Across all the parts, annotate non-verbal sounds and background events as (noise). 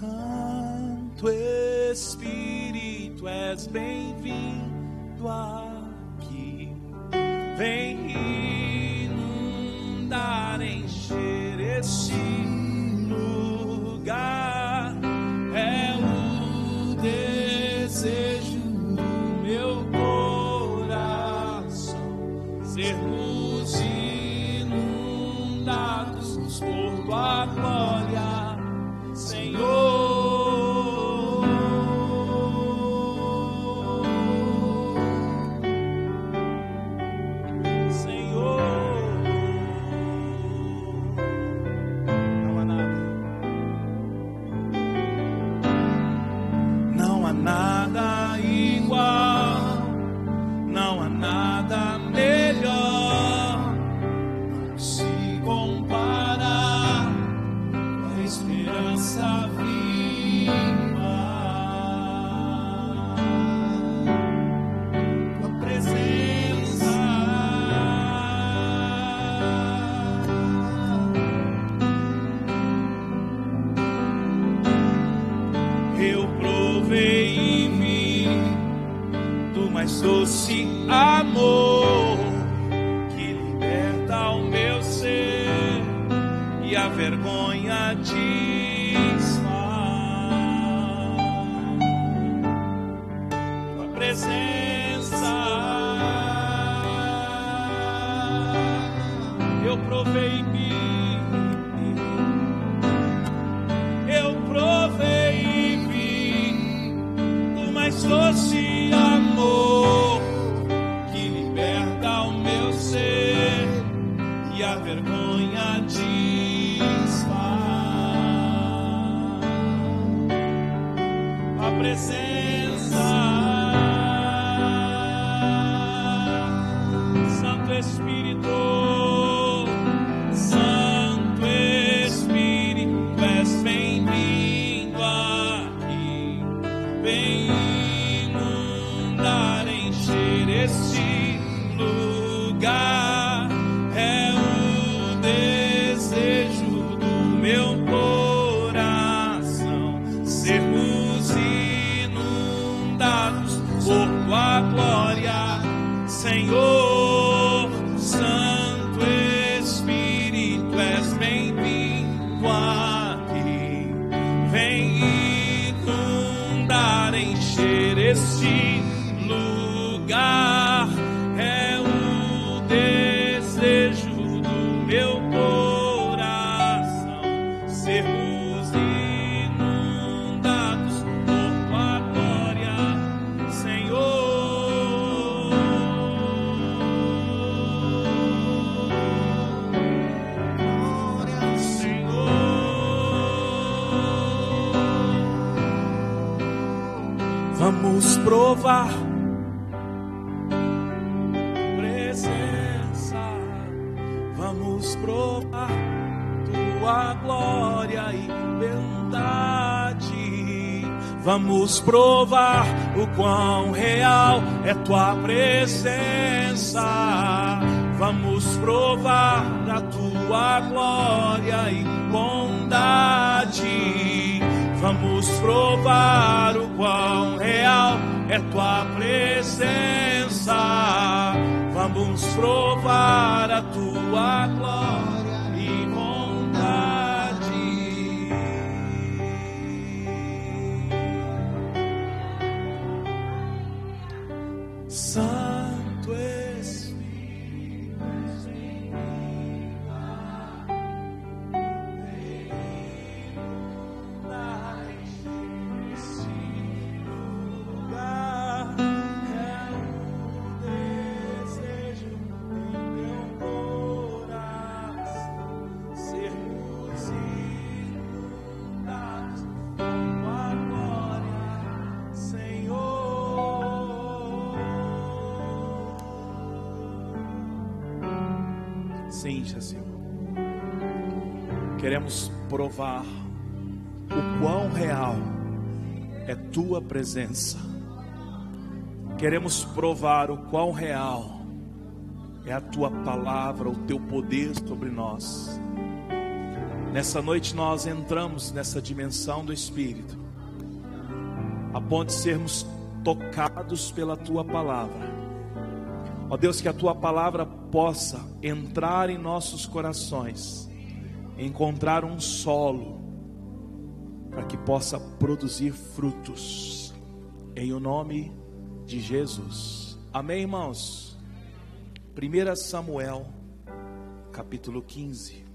Santo Espírito, és bem-vindo aqui. Vem Vamos provar o quão real é tua presença. Vamos provar a tua glória e bondade. Vamos provar o quão real é tua presença. Vamos provar a tua glória Seja, Senhor. Queremos provar o quão real é tua presença. Queremos provar o quão real é a tua palavra, o teu poder sobre nós. Nessa noite nós entramos nessa dimensão do Espírito, a ponto de sermos tocados pela tua palavra. Ó Deus, que a tua palavra possa entrar em nossos corações, encontrar um solo, para que possa produzir frutos, em o nome de Jesus. Amém, irmãos? 1 Samuel, capítulo 15.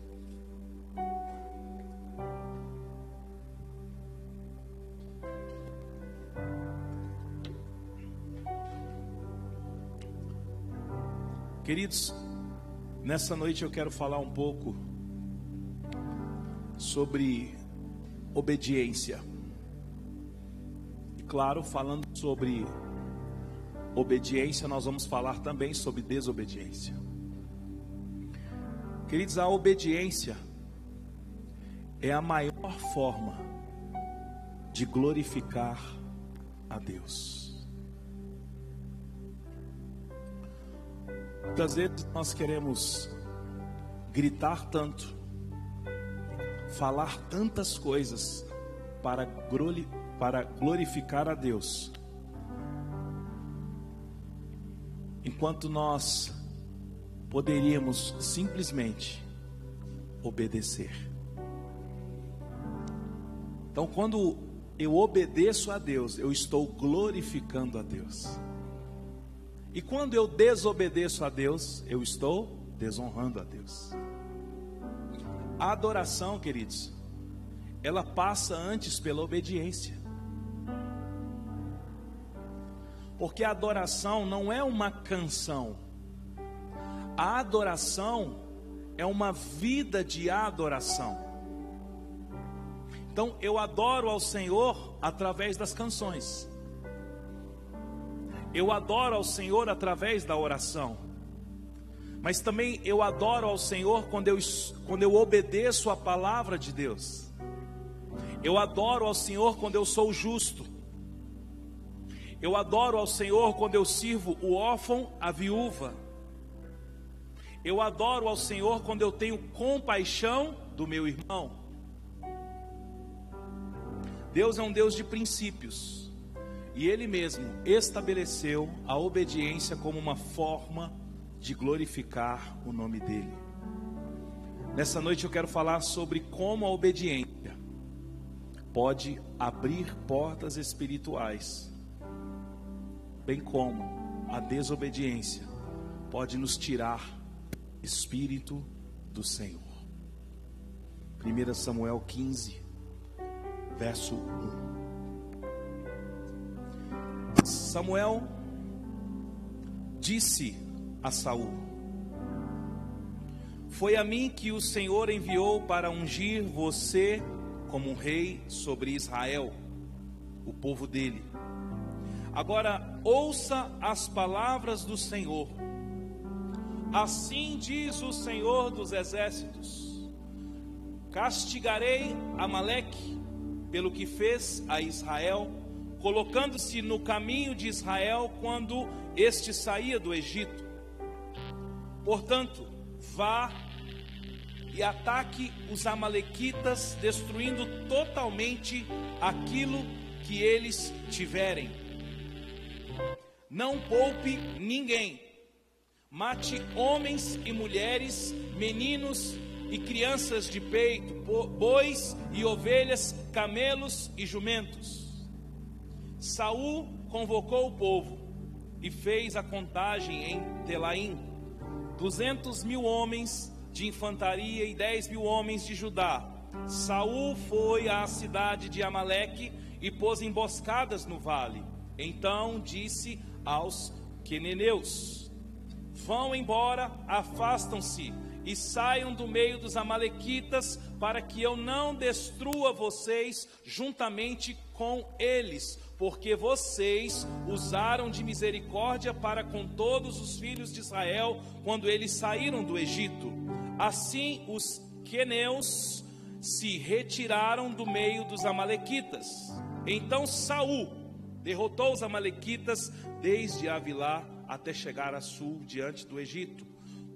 Queridos, nessa noite eu quero falar um pouco sobre obediência. E claro, falando sobre obediência, nós vamos falar também sobre desobediência. Queridos, a obediência é a maior forma de glorificar a Deus. Muitas vezes nós queremos gritar tanto, falar tantas coisas para, glorificar a Deus, enquanto nós poderíamos simplesmente obedecer. Então, quando eu obedeço a Deus, eu estou glorificando a Deus. E quando eu desobedeço a Deus, eu estou desonrando a Deus. A adoração, queridos, ela passa antes pela obediência. Porque a adoração não é uma canção. A adoração é uma vida de adoração. Então eu adoro ao Senhor através das canções. Eu adoro ao Senhor através da oração. Mas também eu adoro ao Senhor quando eu, quando eu obedeço a palavra de Deus. Eu adoro ao Senhor quando eu sou justo. Eu adoro ao Senhor quando eu sirvo o órfão, a viúva. Eu adoro ao Senhor quando eu tenho compaixão do meu irmão. Deus é um Deus de princípios. E ele mesmo estabeleceu a obediência como uma forma de glorificar o nome dele. Nessa noite eu quero falar sobre como a obediência pode abrir portas espirituais, bem como a desobediência pode nos tirar espírito do Senhor. 1 Samuel 15, verso 1. Samuel disse a Saul: Foi a mim que o Senhor enviou para ungir você como rei sobre Israel, o povo dele. Agora ouça as palavras do Senhor. Assim diz o Senhor dos exércitos: Castigarei Amaleque pelo que fez a Israel colocando-se no caminho de Israel quando este saía do Egito. Portanto, vá e ataque os Amalequitas, destruindo totalmente aquilo que eles tiverem. Não poupe ninguém. Mate homens e mulheres, meninos e crianças de peito, bois e ovelhas, camelos e jumentos Saul convocou o povo e fez a contagem em Telaim: duzentos mil homens de infantaria e dez mil homens de Judá. Saul foi à cidade de Amaleque e pôs emboscadas no vale. Então disse aos queneneus: Vão embora, afastam-se e saiam do meio dos amalequitas, para que eu não destrua vocês juntamente com eles, porque vocês usaram de misericórdia para com todos os filhos de Israel quando eles saíram do Egito. Assim os queneus se retiraram do meio dos amalequitas. Então Saul derrotou os amalequitas desde Avilá até chegar a sul diante do Egito.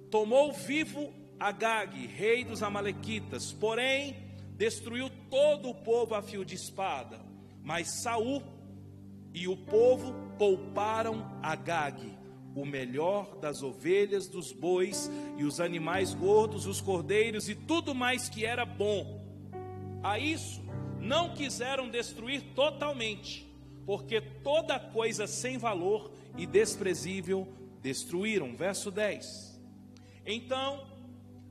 Tomou vivo Agag, rei dos Amalequitas, porém destruiu todo o povo a fio de espada. Mas Saul e o povo pouparam Agag, o melhor das ovelhas, dos bois e os animais gordos, os cordeiros e tudo mais que era bom. A isso não quiseram destruir totalmente, porque toda coisa sem valor e desprezível destruíram. Verso 10. Então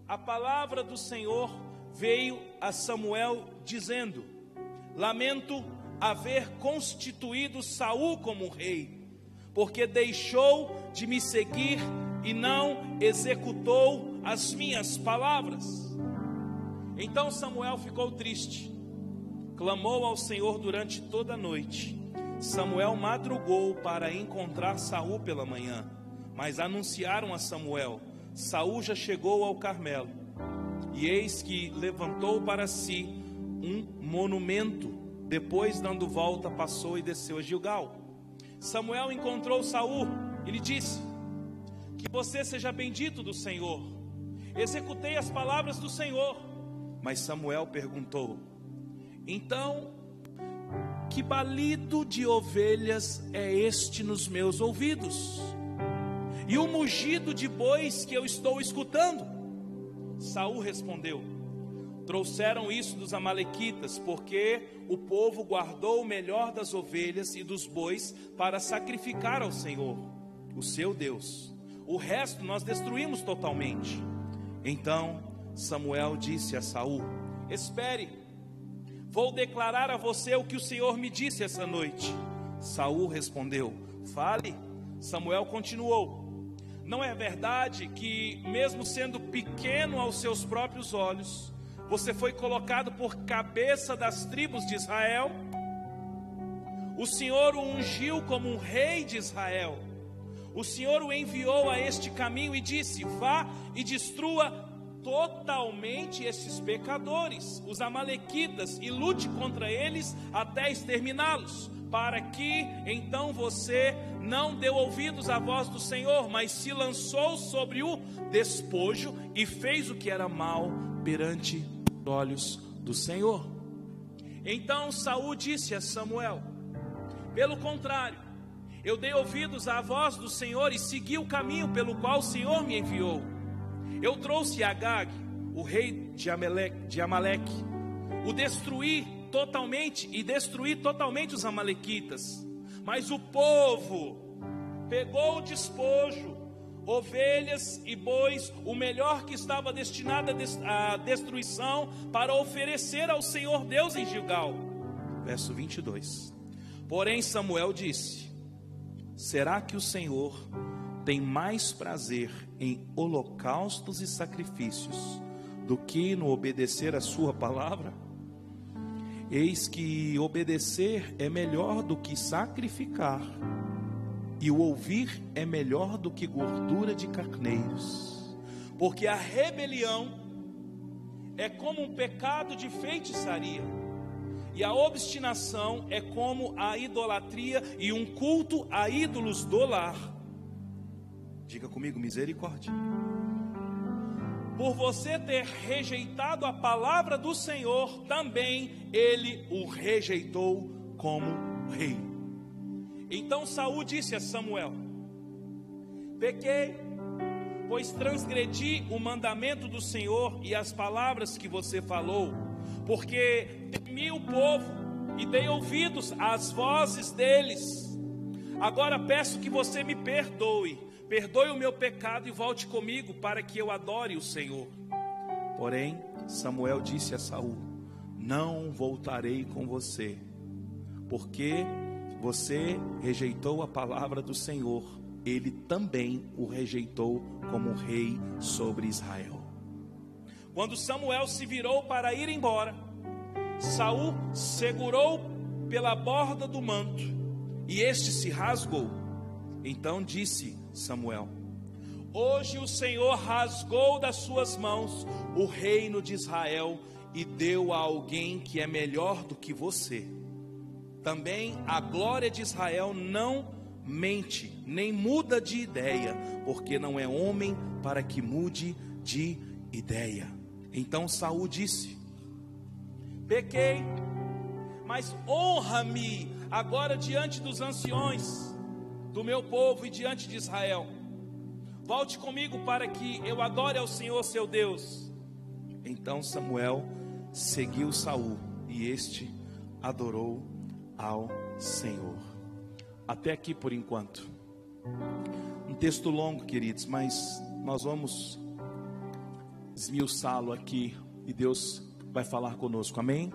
a palavra do Senhor veio a Samuel dizendo: Lamento haver constituído Saul como rei, porque deixou de me seguir e não executou as minhas palavras. Então Samuel ficou triste, clamou ao Senhor durante toda a noite. Samuel madrugou para encontrar Saul pela manhã, mas anunciaram a Samuel: Saul já chegou ao Carmelo. E eis que levantou para si um monumento. Depois, dando volta, passou e desceu a Gilgal. Samuel encontrou Saul e lhe disse: Que você seja bendito do Senhor. Executei as palavras do Senhor. Mas Samuel perguntou: Então, que balido de ovelhas é este nos meus ouvidos? E o mugido de bois que eu estou escutando? Saul respondeu: Trouxeram isso dos amalequitas, porque o povo guardou o melhor das ovelhas e dos bois para sacrificar ao Senhor, o seu Deus. O resto nós destruímos totalmente. Então Samuel disse a Saul: Espere, vou declarar a você o que o Senhor me disse essa noite. Saul respondeu: Fale. Samuel continuou: não é verdade que, mesmo sendo pequeno aos seus próprios olhos, você foi colocado por cabeça das tribos de Israel? O Senhor o ungiu como um rei de Israel. O Senhor o enviou a este caminho e disse: Vá e destrua totalmente esses pecadores, os Amalequitas, e lute contra eles até exterminá-los para que então você não deu ouvidos à voz do Senhor, mas se lançou sobre o despojo e fez o que era mal perante olhos do Senhor. Então Saul disse a Samuel: Pelo contrário, eu dei ouvidos à voz do Senhor e segui o caminho pelo qual o Senhor me enviou. Eu trouxe Agag, o rei de Amaleque, de Amaleque o destruí totalmente e destruir totalmente os amalequitas. Mas o povo pegou o despojo, ovelhas e bois, o melhor que estava destinado à destruição, para oferecer ao Senhor Deus em Gilgal. Verso 22. Porém Samuel disse: Será que o Senhor tem mais prazer em holocaustos e sacrifícios do que no obedecer a sua palavra? Eis que obedecer é melhor do que sacrificar, e o ouvir é melhor do que gordura de carneiros, porque a rebelião é como um pecado de feitiçaria, e a obstinação é como a idolatria e um culto a ídolos do lar. Diga comigo, misericórdia por você ter rejeitado a palavra do Senhor, também ele o rejeitou como rei. Então Saul disse a Samuel: Pequei, pois transgredi o mandamento do Senhor e as palavras que você falou, porque temi o povo e dei ouvidos às vozes deles. Agora peço que você me perdoe Perdoe o meu pecado e volte comigo para que eu adore o Senhor. Porém, Samuel disse a Saul: Não voltarei com você, porque você rejeitou a palavra do Senhor, ele também o rejeitou como rei sobre Israel. Quando Samuel se virou para ir embora, Saul segurou pela borda do manto, e este se rasgou. Então disse Samuel: Hoje o Senhor rasgou das suas mãos o reino de Israel e deu a alguém que é melhor do que você. Também a glória de Israel não mente, nem muda de ideia, porque não é homem para que mude de ideia. Então Saul disse: Pequei, mas honra-me agora diante dos anciões do meu povo e diante de Israel. Volte comigo para que eu adore ao Senhor seu Deus. Então Samuel seguiu Saul e este adorou ao Senhor. Até aqui por enquanto. Um texto longo, queridos, mas nós vamos esmiuçá-lo aqui e Deus vai falar conosco. Amém?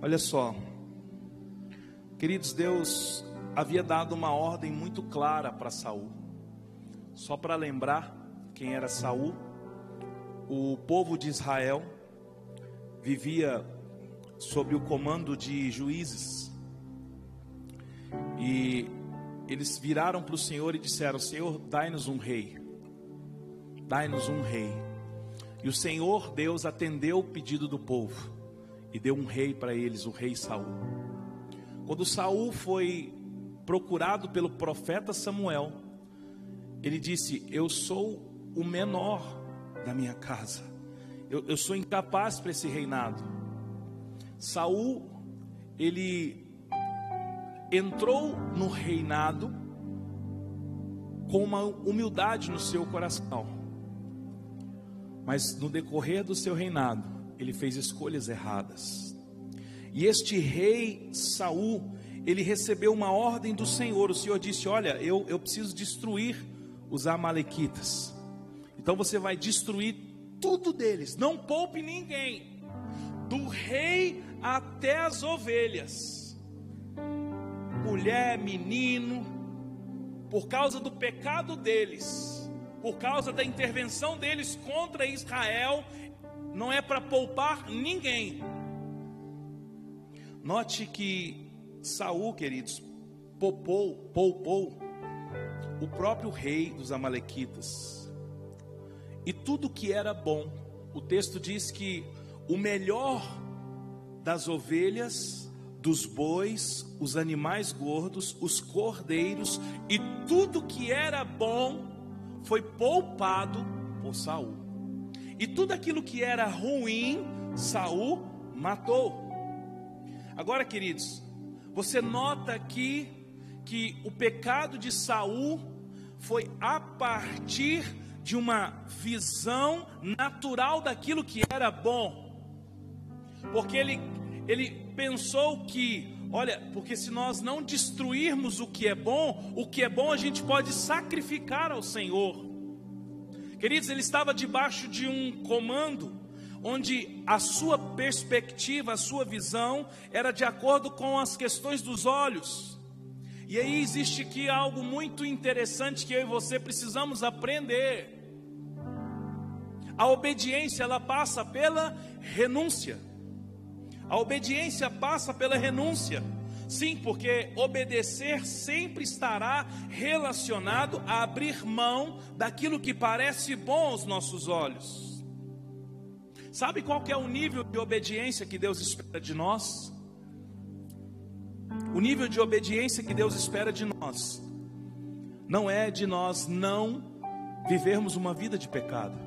Olha só. Queridos, Deus havia dado uma ordem muito clara para Saul. Só para lembrar quem era Saul, o povo de Israel vivia sob o comando de juízes. E eles viraram para o Senhor e disseram: Senhor, dai-nos um rei. Dai-nos um rei. E o Senhor Deus atendeu o pedido do povo e deu um rei para eles, o rei Saul. Quando Saul foi procurado pelo profeta Samuel, ele disse: Eu sou o menor da minha casa. Eu, eu sou incapaz para esse reinado. Saul, ele entrou no reinado com uma humildade no seu coração. Mas no decorrer do seu reinado, ele fez escolhas erradas. E este rei Saul, ele recebeu uma ordem do Senhor. O Senhor disse: Olha, eu, eu preciso destruir os Amalequitas. Então você vai destruir tudo deles, não poupe ninguém, do rei até as ovelhas, mulher, menino, por causa do pecado deles, por causa da intervenção deles contra Israel, não é para poupar ninguém. Note que Saul, queridos, poupou, poupou o próprio rei dos amalequitas. E tudo que era bom, o texto diz que o melhor das ovelhas, dos bois, os animais gordos, os cordeiros e tudo que era bom foi poupado por Saul. E tudo aquilo que era ruim, Saul matou. Agora, queridos, você nota aqui que o pecado de Saul foi a partir de uma visão natural daquilo que era bom. Porque ele ele pensou que, olha, porque se nós não destruirmos o que é bom, o que é bom a gente pode sacrificar ao Senhor. Queridos, ele estava debaixo de um comando onde a sua perspectiva, a sua visão era de acordo com as questões dos olhos. E aí existe aqui algo muito interessante que eu e você precisamos aprender. A obediência ela passa pela renúncia. A obediência passa pela renúncia. Sim, porque obedecer sempre estará relacionado a abrir mão daquilo que parece bom aos nossos olhos. Sabe qual que é o nível de obediência que Deus espera de nós? O nível de obediência que Deus espera de nós não é de nós não vivermos uma vida de pecado.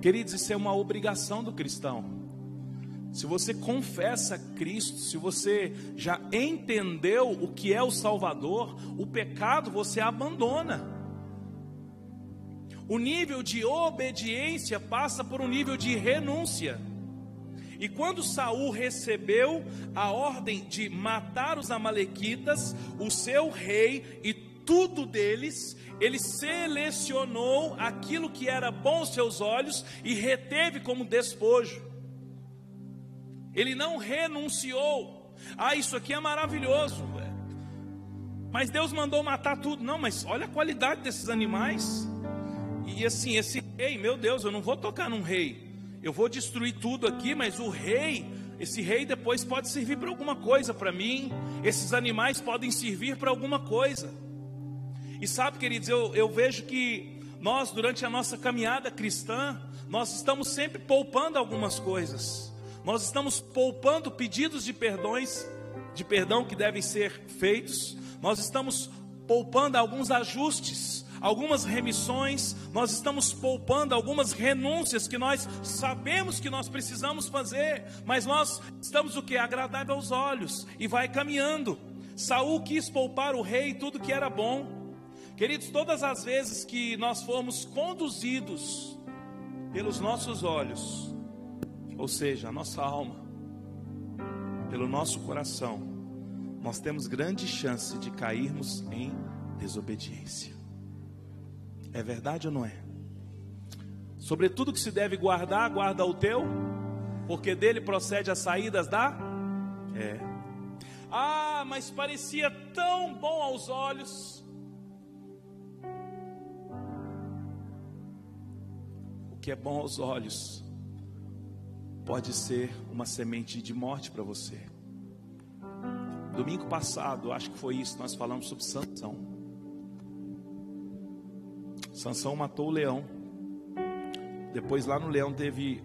Queridos, isso é uma obrigação do cristão. Se você confessa Cristo, se você já entendeu o que é o Salvador, o pecado você abandona. O nível de obediência passa por um nível de renúncia. E quando Saul recebeu a ordem de matar os amalequitas, o seu rei e tudo deles, ele selecionou aquilo que era bom aos seus olhos e reteve como despojo. Ele não renunciou. Ah, isso aqui é maravilhoso. Mas Deus mandou matar tudo. Não, mas olha a qualidade desses animais. E assim, esse rei, meu Deus, eu não vou tocar num rei. Eu vou destruir tudo aqui, mas o rei, esse rei depois pode servir para alguma coisa para mim. Esses animais podem servir para alguma coisa. E sabe, queridos, eu, eu vejo que nós, durante a nossa caminhada cristã, nós estamos sempre poupando algumas coisas. Nós estamos poupando pedidos de perdões, de perdão que devem ser feitos. Nós estamos poupando alguns ajustes algumas remissões, nós estamos poupando algumas renúncias que nós sabemos que nós precisamos fazer, mas nós estamos o que? Agradável aos olhos e vai caminhando. Saul quis poupar o rei tudo que era bom. Queridos, todas as vezes que nós formos conduzidos pelos nossos olhos, ou seja, a nossa alma, pelo nosso coração, nós temos grande chance de cairmos em desobediência. É verdade ou não é? Sobretudo que se deve guardar, guarda o teu, porque dele procede as saídas da. É. Ah, mas parecia tão bom aos olhos. que é bom aos olhos pode ser uma semente de morte para você. Domingo passado, acho que foi isso, nós falamos sobre Sansão. Sansão matou o leão. Depois lá no leão teve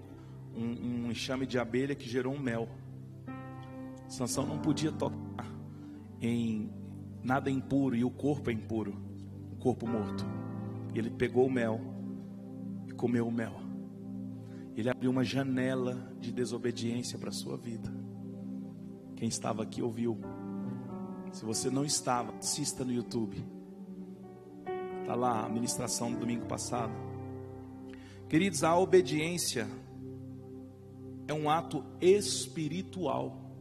um, um enxame de abelha que gerou um mel. Sansão não podia tocar em nada impuro e o corpo é impuro, o corpo morto. Ele pegou o mel comeu o mel. Ele abriu uma janela de desobediência para a sua vida. Quem estava aqui ouviu. Se você não estava, assista no YouTube. Está lá a ministração do domingo passado. Queridos, a obediência é um ato espiritual.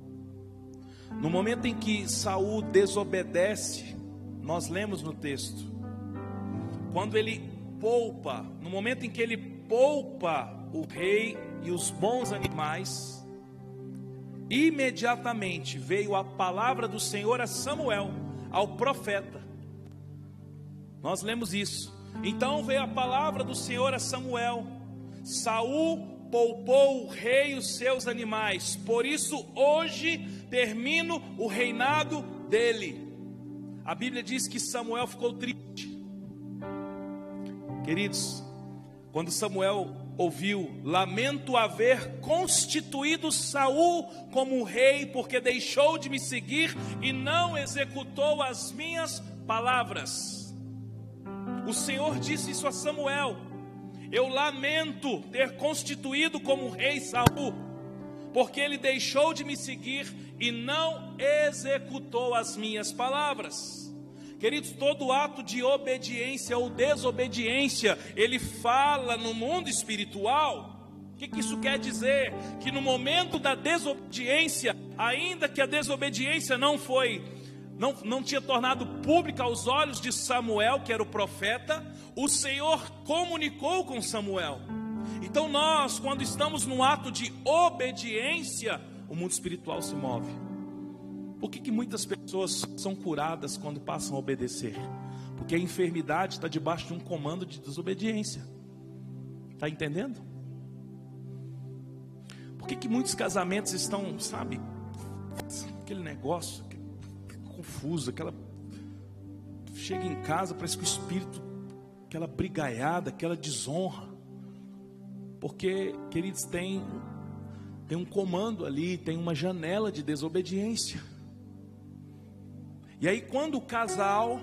No momento em que Saul desobedece, nós lemos no texto, quando ele poupa, no momento em que ele poupa o rei e os bons animais, imediatamente veio a palavra do Senhor a Samuel, ao profeta. Nós lemos isso. Então veio a palavra do Senhor a Samuel. Saul poupou o rei e os seus animais. Por isso hoje termino o reinado dele. A Bíblia diz que Samuel ficou triste. Queridos, quando Samuel ouviu: Lamento haver constituído Saul como rei, porque deixou de me seguir e não executou as minhas palavras. O Senhor disse isso a Samuel: Eu lamento ter constituído como rei Saul, porque ele deixou de me seguir e não executou as minhas palavras. Queridos, todo ato de obediência ou desobediência, ele fala no mundo espiritual. O que, que isso quer dizer? Que no momento da desobediência, ainda que a desobediência não foi não, não tinha tornado pública aos olhos de Samuel, que era o profeta, o Senhor comunicou com Samuel. Então nós, quando estamos num ato de obediência, o mundo espiritual se move. Por que, que muitas pessoas são curadas quando passam a obedecer? Porque a enfermidade está debaixo de um comando de desobediência. Está entendendo? Por que, que muitos casamentos estão, sabe, aquele negócio confuso, aquela. Chega em casa, parece que o espírito, aquela brigaiada, aquela desonra. Porque, queridos, tem, tem um comando ali, tem uma janela de desobediência. E aí, quando o casal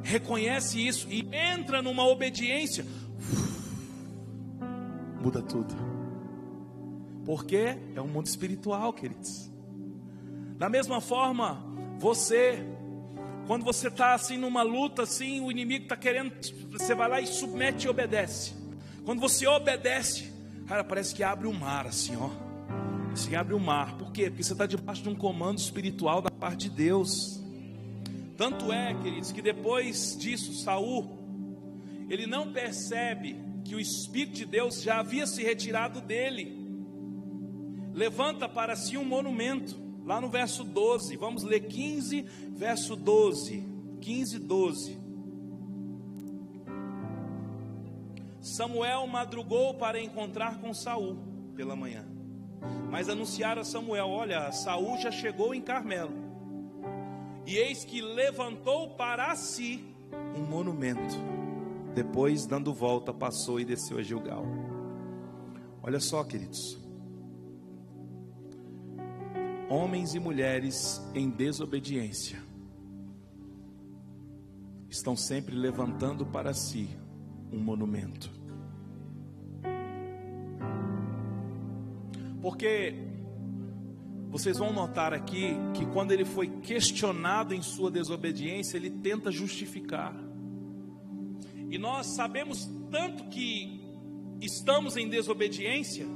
reconhece isso e entra numa obediência, (sighs) muda tudo. Porque é um mundo espiritual, queridos. Da mesma forma, você, quando você está assim numa luta, assim, o inimigo está querendo, você vai lá e submete e obedece. Quando você obedece, cara, parece que abre o mar, assim, ó se abre o mar. Por quê? Porque você está debaixo de um comando espiritual da parte de Deus. Tanto é, queridos, que depois disso, Saul, ele não percebe que o Espírito de Deus já havia se retirado dele. Levanta para si um monumento, lá no verso 12. Vamos ler 15, verso 12. 15, 12. Samuel madrugou para encontrar com Saul pela manhã. Mas anunciaram a Samuel: Olha, Saul já chegou em Carmelo. E eis que levantou para si um monumento. Depois, dando volta, passou e desceu a Gilgal. Olha só, queridos. Homens e mulheres em desobediência estão sempre levantando para si um monumento. Porque vocês vão notar aqui que quando ele foi questionado em sua desobediência, ele tenta justificar. E nós sabemos tanto que estamos em desobediência,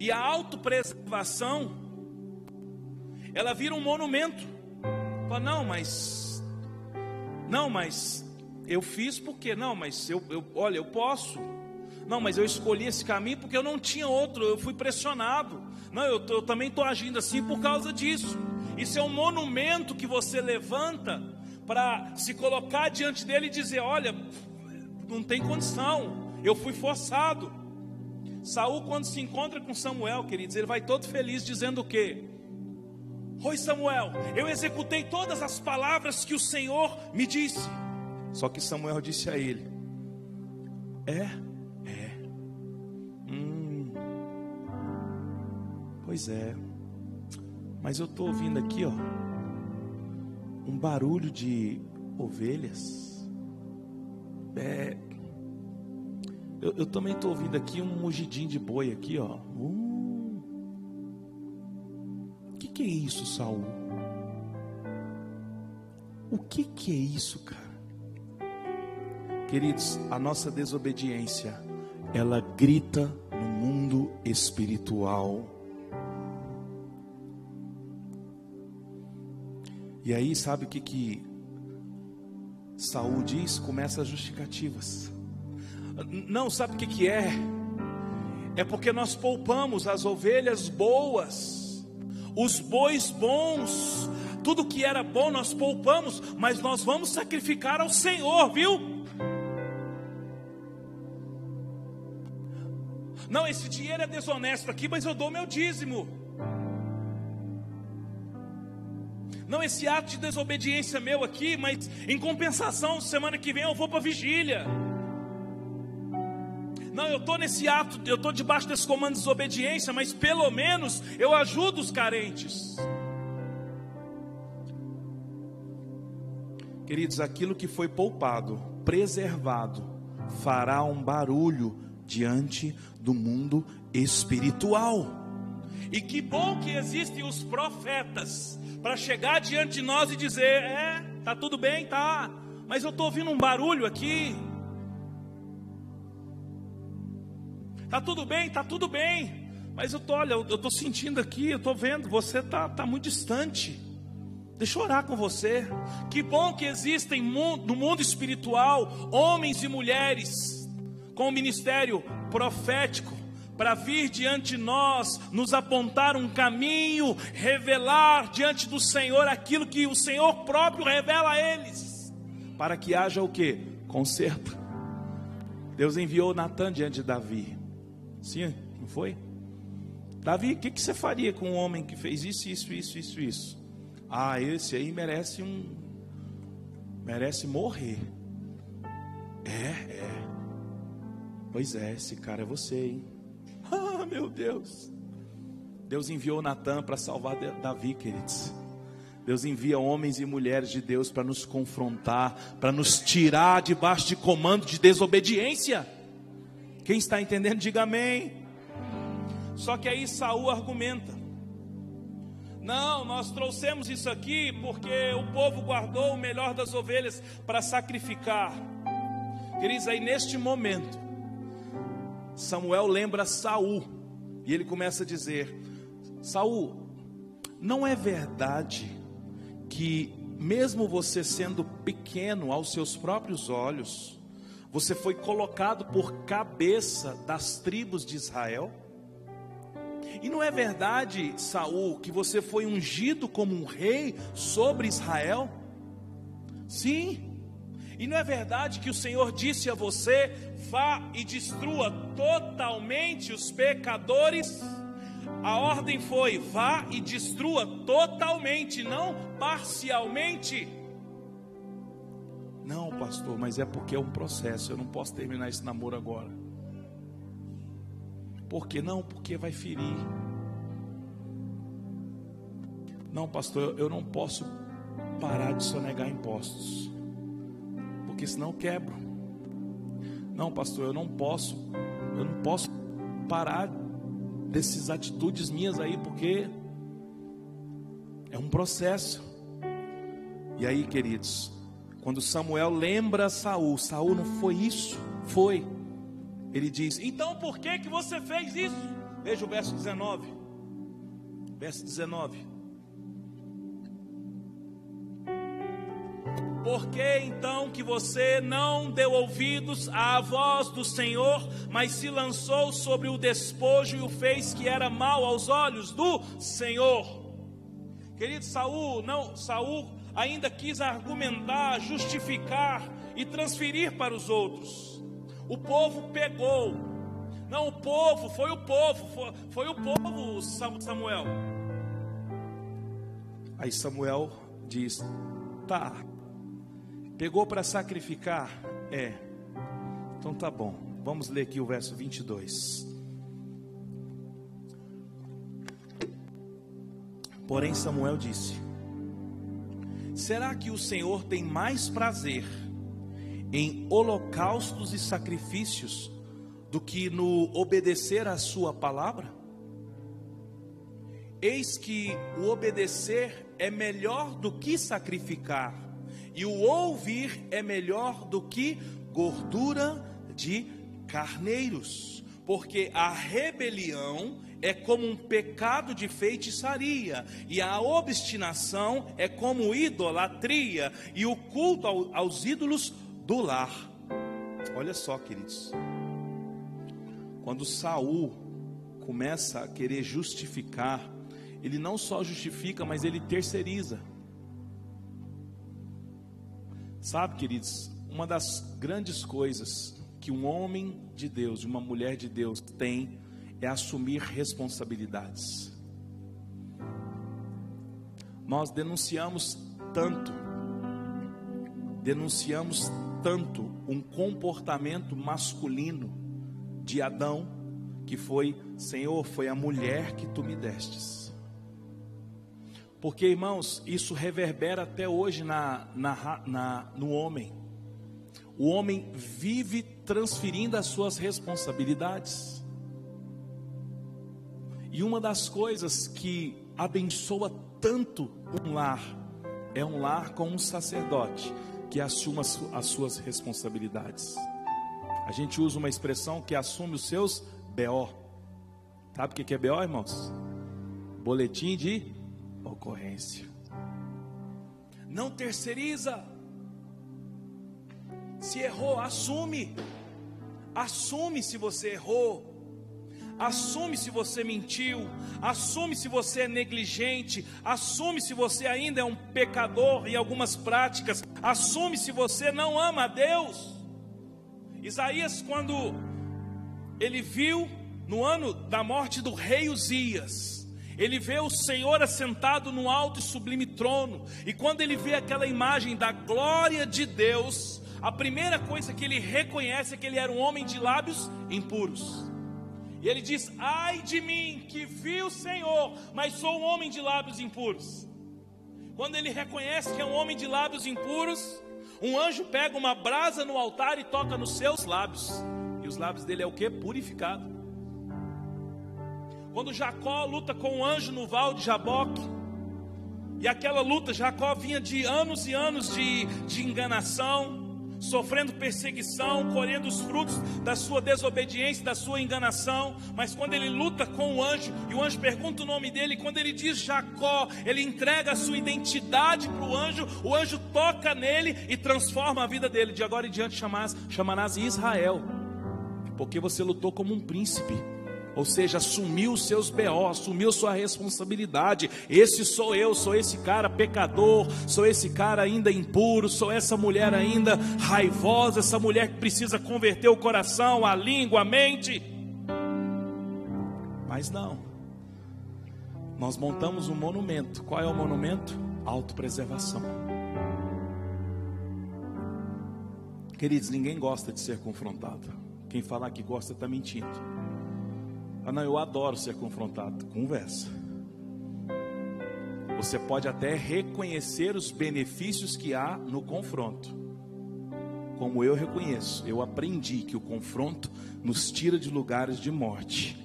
e a autopreservação, ela vira um monumento. Fala, não, mas, não, mas eu fiz porque, não, mas eu, eu olha, eu posso. Não, mas eu escolhi esse caminho porque eu não tinha outro, eu fui pressionado. Não, eu, eu também estou agindo assim por causa disso. Isso é um monumento que você levanta para se colocar diante dele e dizer: olha, não tem condição, eu fui forçado. Saul, quando se encontra com Samuel, queridos, ele vai todo feliz dizendo o quê? Oi Samuel, eu executei todas as palavras que o Senhor me disse. Só que Samuel disse a ele: É, Pois é. Mas eu estou ouvindo aqui, ó, um barulho de ovelhas. É, eu, eu também estou ouvindo aqui um mugidinho de boi aqui, ó. Uh, o que, que é isso, Saul? O que, que é isso, cara? Queridos, a nossa desobediência, ela grita no mundo espiritual. E aí, sabe o que que Saul diz? Começa as justificativas. Não, sabe o que que é? É porque nós poupamos as ovelhas boas, os bois bons, tudo que era bom nós poupamos, mas nós vamos sacrificar ao Senhor, viu? Não, esse dinheiro é desonesto aqui, mas eu dou meu dízimo. Não esse ato de desobediência meu aqui, mas em compensação, semana que vem eu vou para vigília. Não, eu estou nesse ato, eu estou debaixo desse comando de desobediência, mas pelo menos eu ajudo os carentes. Queridos, aquilo que foi poupado, preservado, fará um barulho diante do mundo espiritual. E que bom que existem os profetas para chegar diante de nós e dizer: é, tá tudo bem, tá, mas eu estou ouvindo um barulho aqui. Tá tudo bem, tá tudo bem, mas eu tô, olha, eu estou sentindo aqui, eu estou vendo, você tá, tá muito distante. Deixa eu orar com você. Que bom que existem no mundo espiritual homens e mulheres com o ministério profético para vir diante de nós, nos apontar um caminho, revelar diante do Senhor aquilo que o Senhor próprio revela a eles, para que haja o que? Conserto. Deus enviou Natan diante de Davi. Sim, não foi? Davi, o que, que você faria com um homem que fez isso, isso, isso, isso, isso? Ah, esse aí merece um. merece morrer. É, é. Pois é, esse cara é você, hein? Meu Deus. Deus enviou Natan para salvar Davi, queridos. Deus envia homens e mulheres de Deus para nos confrontar, para nos tirar debaixo de comando de desobediência. Quem está entendendo, diga amém. Só que aí Saul argumenta: Não, nós trouxemos isso aqui porque o povo guardou o melhor das ovelhas para sacrificar. Queridos, aí neste momento, Samuel lembra Saul e ele começa a dizer: Saul, não é verdade que mesmo você sendo pequeno aos seus próprios olhos, você foi colocado por cabeça das tribos de Israel? E não é verdade, Saul, que você foi ungido como um rei sobre Israel? Sim. E não é verdade que o Senhor disse a você: vá e destrua totalmente os pecadores? A ordem foi: vá e destrua totalmente, não parcialmente. Não, pastor, mas é porque é um processo, eu não posso terminar esse namoro agora. Por que não? Porque vai ferir. Não, pastor, eu não posso parar de sonegar impostos, porque senão eu quebro. Não, pastor, eu não posso, eu não posso parar dessas atitudes minhas aí, porque é um processo. E aí, queridos, quando Samuel lembra Saul, Saul não foi isso, foi. Ele diz: "Então por que que você fez isso?" Veja o verso 19. Verso 19. Por que então que você não deu ouvidos à voz do Senhor, mas se lançou sobre o despojo e o fez que era mal aos olhos do Senhor? Querido Saul, não, Saul ainda quis argumentar, justificar e transferir para os outros. O povo pegou. Não, o povo, foi o povo, foi, foi o povo, Samuel. Aí Samuel diz: Tá, pegou para sacrificar? É, então tá bom, vamos ler aqui o verso 22. Porém, Samuel disse: Será que o Senhor tem mais prazer em holocaustos e sacrifícios do que no obedecer à Sua palavra? Eis que o obedecer é melhor do que sacrificar, e o ouvir é melhor do que gordura de carneiros, porque a rebelião é como um pecado de feitiçaria, e a obstinação é como idolatria, e o culto ao, aos ídolos do lar. Olha só, queridos. Quando Saul começa a querer justificar, ele não só justifica, mas ele terceiriza. Sabe, queridos, uma das grandes coisas que um homem de Deus, uma mulher de Deus tem é assumir responsabilidades. Nós denunciamos tanto, denunciamos tanto um comportamento masculino de Adão, que foi, Senhor, foi a mulher que tu me destes. Porque, irmãos, isso reverbera até hoje na, na, na, no homem. O homem vive transferindo as suas responsabilidades. E uma das coisas que abençoa tanto um lar é um lar com um sacerdote que assuma as suas responsabilidades. A gente usa uma expressão que assume os seus BO. Sabe o que é BO, irmãos? Boletim de ocorrência. Não terceiriza. Se errou, assume. Assume se você errou. Assume se você mentiu, assume se você é negligente, assume se você ainda é um pecador em algumas práticas, assume se você não ama a Deus. Isaías, quando ele viu no ano da morte do rei Uzias, ele vê o Senhor assentado no alto e sublime trono, e quando ele vê aquela imagem da glória de Deus, a primeira coisa que ele reconhece é que ele era um homem de lábios impuros. E ele diz: Ai de mim, que vi o Senhor, mas sou um homem de lábios impuros. Quando ele reconhece que é um homem de lábios impuros, um anjo pega uma brasa no altar e toca nos seus lábios. E os lábios dele é o que? Purificado. Quando Jacó luta com o anjo no val de Jaboque, e aquela luta, Jacó vinha de anos e anos de, de enganação, sofrendo perseguição, colhendo os frutos da sua desobediência, da sua enganação. Mas quando ele luta com o anjo, e o anjo pergunta o nome dele, quando ele diz Jacó, ele entrega a sua identidade para o anjo, o anjo toca nele e transforma a vida dele. De agora em diante chamarás, chamarás Israel, porque você lutou como um príncipe ou seja, assumiu seus BO, assumiu sua responsabilidade. Esse sou eu, sou esse cara pecador, sou esse cara ainda impuro, sou essa mulher ainda raivosa, essa mulher que precisa converter o coração, a língua, a mente. Mas não. Nós montamos um monumento. Qual é o monumento? Autopreservação. Queridos, ninguém gosta de ser confrontado. Quem falar que gosta está mentindo. Ah, não, eu adoro ser confrontado. Conversa. você pode até reconhecer os benefícios que há no confronto. Como eu reconheço, eu aprendi que o confronto nos tira de lugares de morte.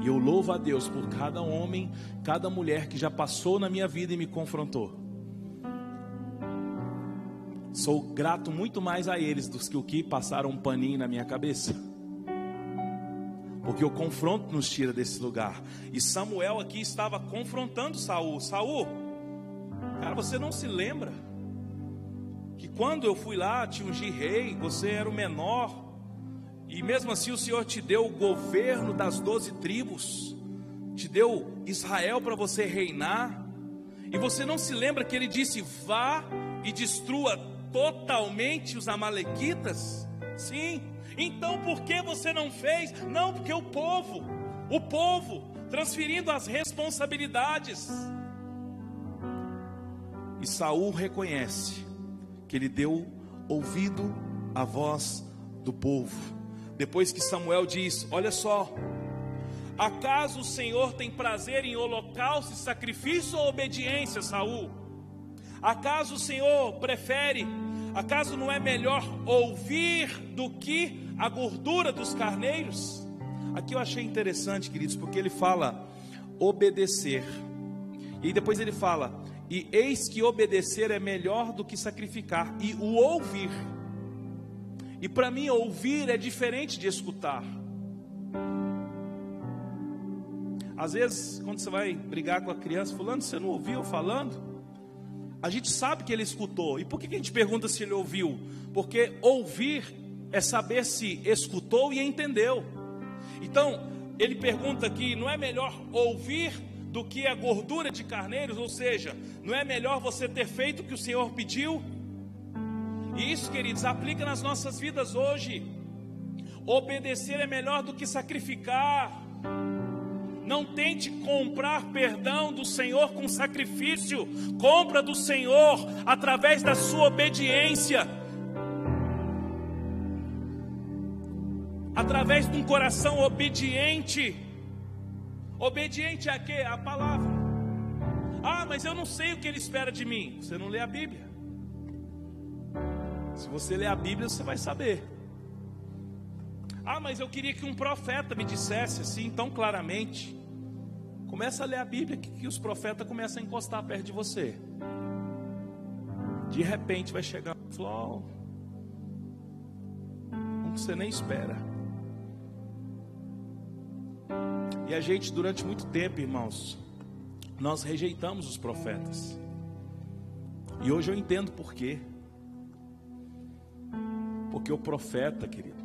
E eu louvo a Deus por cada homem, cada mulher que já passou na minha vida e me confrontou. Sou grato muito mais a eles do que o que passaram um paninho na minha cabeça. Porque o confronto nos tira desse lugar. E Samuel aqui estava confrontando Saul. Saul, cara, você não se lembra que quando eu fui lá te ungir rei, você era o menor. E mesmo assim o Senhor te deu o governo das doze tribos, te deu Israel para você reinar. E você não se lembra que ele disse: vá e destrua totalmente os amalequitas? Sim. Então por que você não fez? Não, porque o povo, o povo transferindo as responsabilidades. E Saul reconhece que ele deu ouvido à voz do povo. Depois que Samuel diz: Olha só, acaso o Senhor tem prazer em holocausto e sacrifício ou obediência, Saul? Acaso o Senhor prefere Acaso não é melhor ouvir do que a gordura dos carneiros? Aqui eu achei interessante, queridos, porque ele fala obedecer. E depois ele fala: "E eis que obedecer é melhor do que sacrificar", e o ouvir. E para mim ouvir é diferente de escutar. Às vezes, quando você vai brigar com a criança, fulano, você não ouviu falando? A gente sabe que ele escutou. E por que a gente pergunta se ele ouviu? Porque ouvir é saber se escutou e entendeu. Então, ele pergunta aqui: não é melhor ouvir do que a gordura de carneiros? Ou seja, não é melhor você ter feito o que o Senhor pediu? E isso, queridos, aplica nas nossas vidas hoje. Obedecer é melhor do que sacrificar. Não tente comprar perdão do Senhor com sacrifício. Compra do Senhor através da sua obediência. Através de um coração obediente. Obediente a quê? A palavra. Ah, mas eu não sei o que ele espera de mim. Você não lê a Bíblia. Se você ler a Bíblia, você vai saber. Ah, mas eu queria que um profeta me dissesse assim tão claramente. Começa a ler a Bíblia que, que os profetas começam a encostar perto de você. De repente vai chegar um flor, um que você nem espera. A gente, durante muito tempo, irmãos, nós rejeitamos os profetas. E hoje eu entendo por quê. Porque o profeta, querido,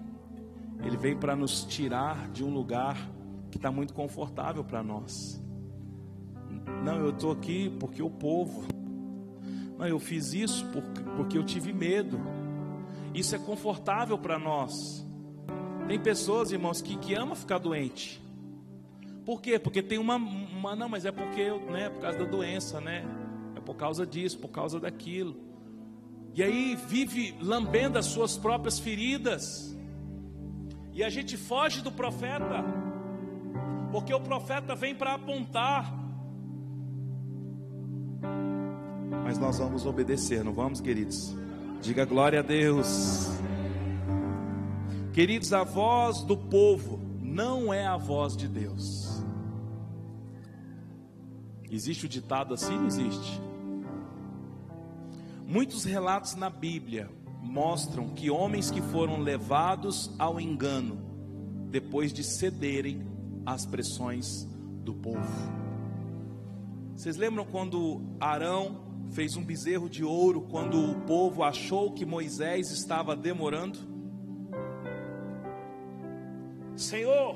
ele vem para nos tirar de um lugar que está muito confortável para nós. Não, eu estou aqui porque o povo. Não, eu fiz isso porque, eu tive medo. Isso é confortável para nós. Tem pessoas, irmãos, que, que amam ficar doente. Por quê? Porque tem uma, uma não, mas é porque, né, é por causa da doença, né? É por causa disso, por causa daquilo. E aí vive lambendo as suas próprias feridas. E a gente foge do profeta, porque o profeta vem para apontar. Mas nós vamos obedecer, não vamos, queridos? Diga glória a Deus. Queridos, a voz do povo não é a voz de Deus. Existe o ditado assim? Não existe. Muitos relatos na Bíblia mostram que homens que foram levados ao engano depois de cederem às pressões do povo. Vocês lembram quando Arão fez um bezerro de ouro quando o povo achou que Moisés estava demorando? Senhor,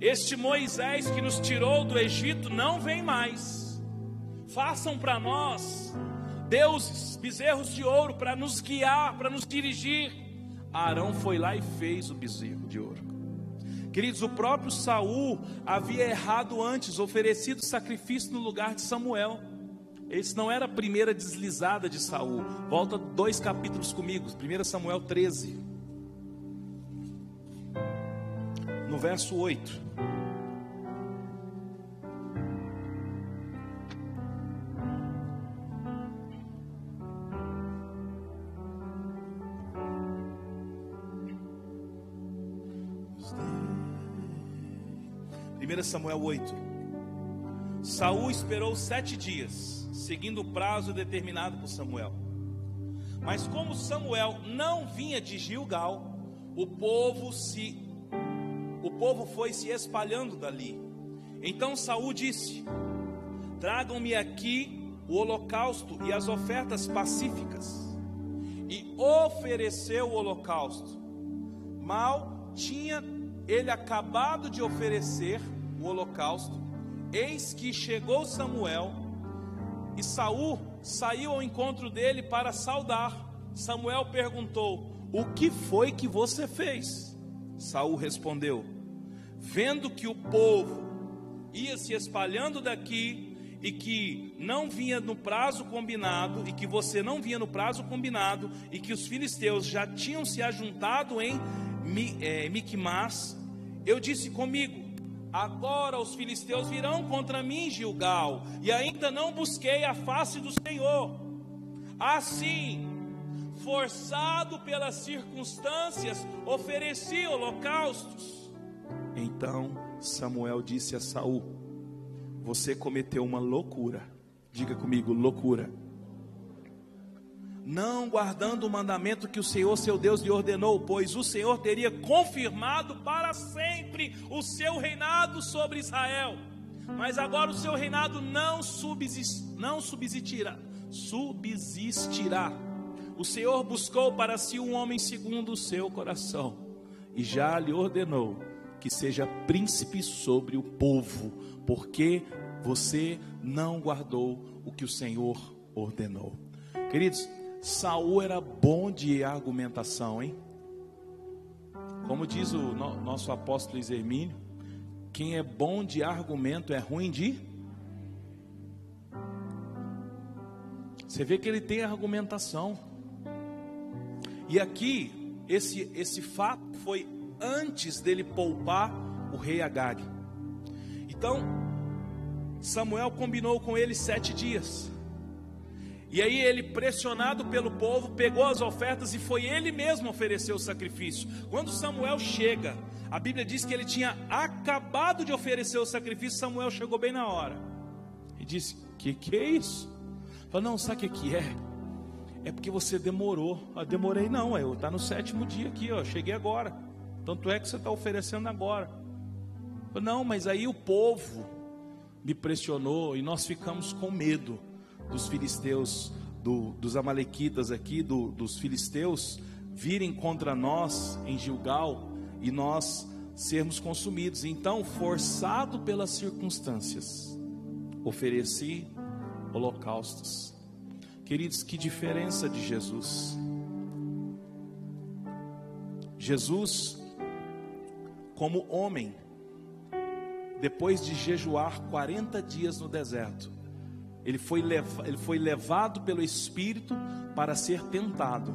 este Moisés que nos tirou do Egito não vem mais. Façam para nós deuses, bezerros de ouro para nos guiar, para nos dirigir. Arão foi lá e fez o bezerro de ouro. Queridos, o próprio Saul havia errado antes, oferecido sacrifício no lugar de Samuel. Esse não era a primeira deslizada de Saul. Volta dois capítulos comigo, 1 Samuel 13. verso 8. Primeira Samuel 8. Saul esperou sete dias, seguindo o prazo determinado por Samuel. Mas como Samuel não vinha de Gilgal, o povo se povo foi se espalhando dali. Então Saul disse: Tragam-me aqui o holocausto e as ofertas pacíficas. E ofereceu o holocausto. Mal tinha ele acabado de oferecer o holocausto, eis que chegou Samuel e Saul saiu ao encontro dele para saudar. Samuel perguntou: "O que foi que você fez?" Saul respondeu: "Vendo que o povo ia se espalhando daqui e que não vinha no prazo combinado, e que você não vinha no prazo combinado, e que os filisteus já tinham se ajuntado em é, eu disse comigo: Agora os filisteus virão contra mim, Gilgal, e ainda não busquei a face do Senhor. Assim, forçado pelas circunstâncias, ofereci holocaustos. Então Samuel disse a Saul: Você cometeu uma loucura. Diga comigo, loucura não guardando o mandamento que o Senhor seu Deus lhe ordenou, pois o Senhor teria confirmado para sempre o seu reinado sobre Israel. Mas agora o seu reinado não, subsist, não subsistirá, subsistirá. O Senhor buscou para si um homem segundo o seu coração e já lhe ordenou que seja príncipe sobre o povo, porque você não guardou o que o Senhor ordenou. Queridos, Saul era bom de argumentação, hein? Como diz o no, nosso apóstolo Hermínio, quem é bom de argumento é ruim de. Você vê que ele tem argumentação. E aqui, esse, esse fato foi antes dele poupar o rei Agag. Então, Samuel combinou com ele sete dias. E aí ele, pressionado pelo povo, pegou as ofertas e foi ele mesmo oferecer o sacrifício. Quando Samuel chega, a Bíblia diz que ele tinha acabado de oferecer o sacrifício, Samuel chegou bem na hora. E disse: Que que é isso? Falou: Não, sabe o que, que é? É porque você demorou. Eu demorei não, eu tá no sétimo dia aqui, ó, cheguei agora. Tanto é que você está oferecendo agora. Não, mas aí o povo me pressionou e nós ficamos com medo dos filisteus, do, dos amalequitas aqui, do, dos filisteus, virem contra nós em Gilgal e nós sermos consumidos. Então, forçado pelas circunstâncias, ofereci holocaustos. Queridos, que diferença de Jesus. Jesus, como homem, depois de jejuar 40 dias no deserto, ele foi, ele foi levado pelo Espírito para ser tentado.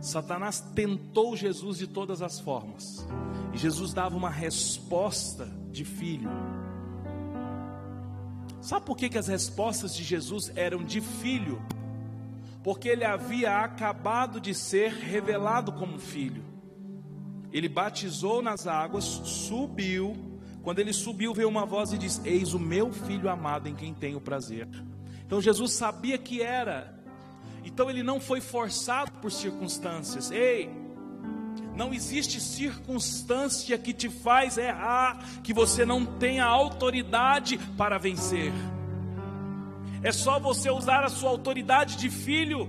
Satanás tentou Jesus de todas as formas. E Jesus dava uma resposta de filho. Sabe por que, que as respostas de Jesus eram de filho? Porque ele havia acabado de ser revelado como filho. Ele batizou nas águas, subiu. Quando ele subiu, veio uma voz e disse: Eis o meu filho amado em quem tenho prazer. Então Jesus sabia que era. Então ele não foi forçado por circunstâncias. Ei, não existe circunstância que te faz errar, que você não tenha autoridade para vencer. É só você usar a sua autoridade de filho.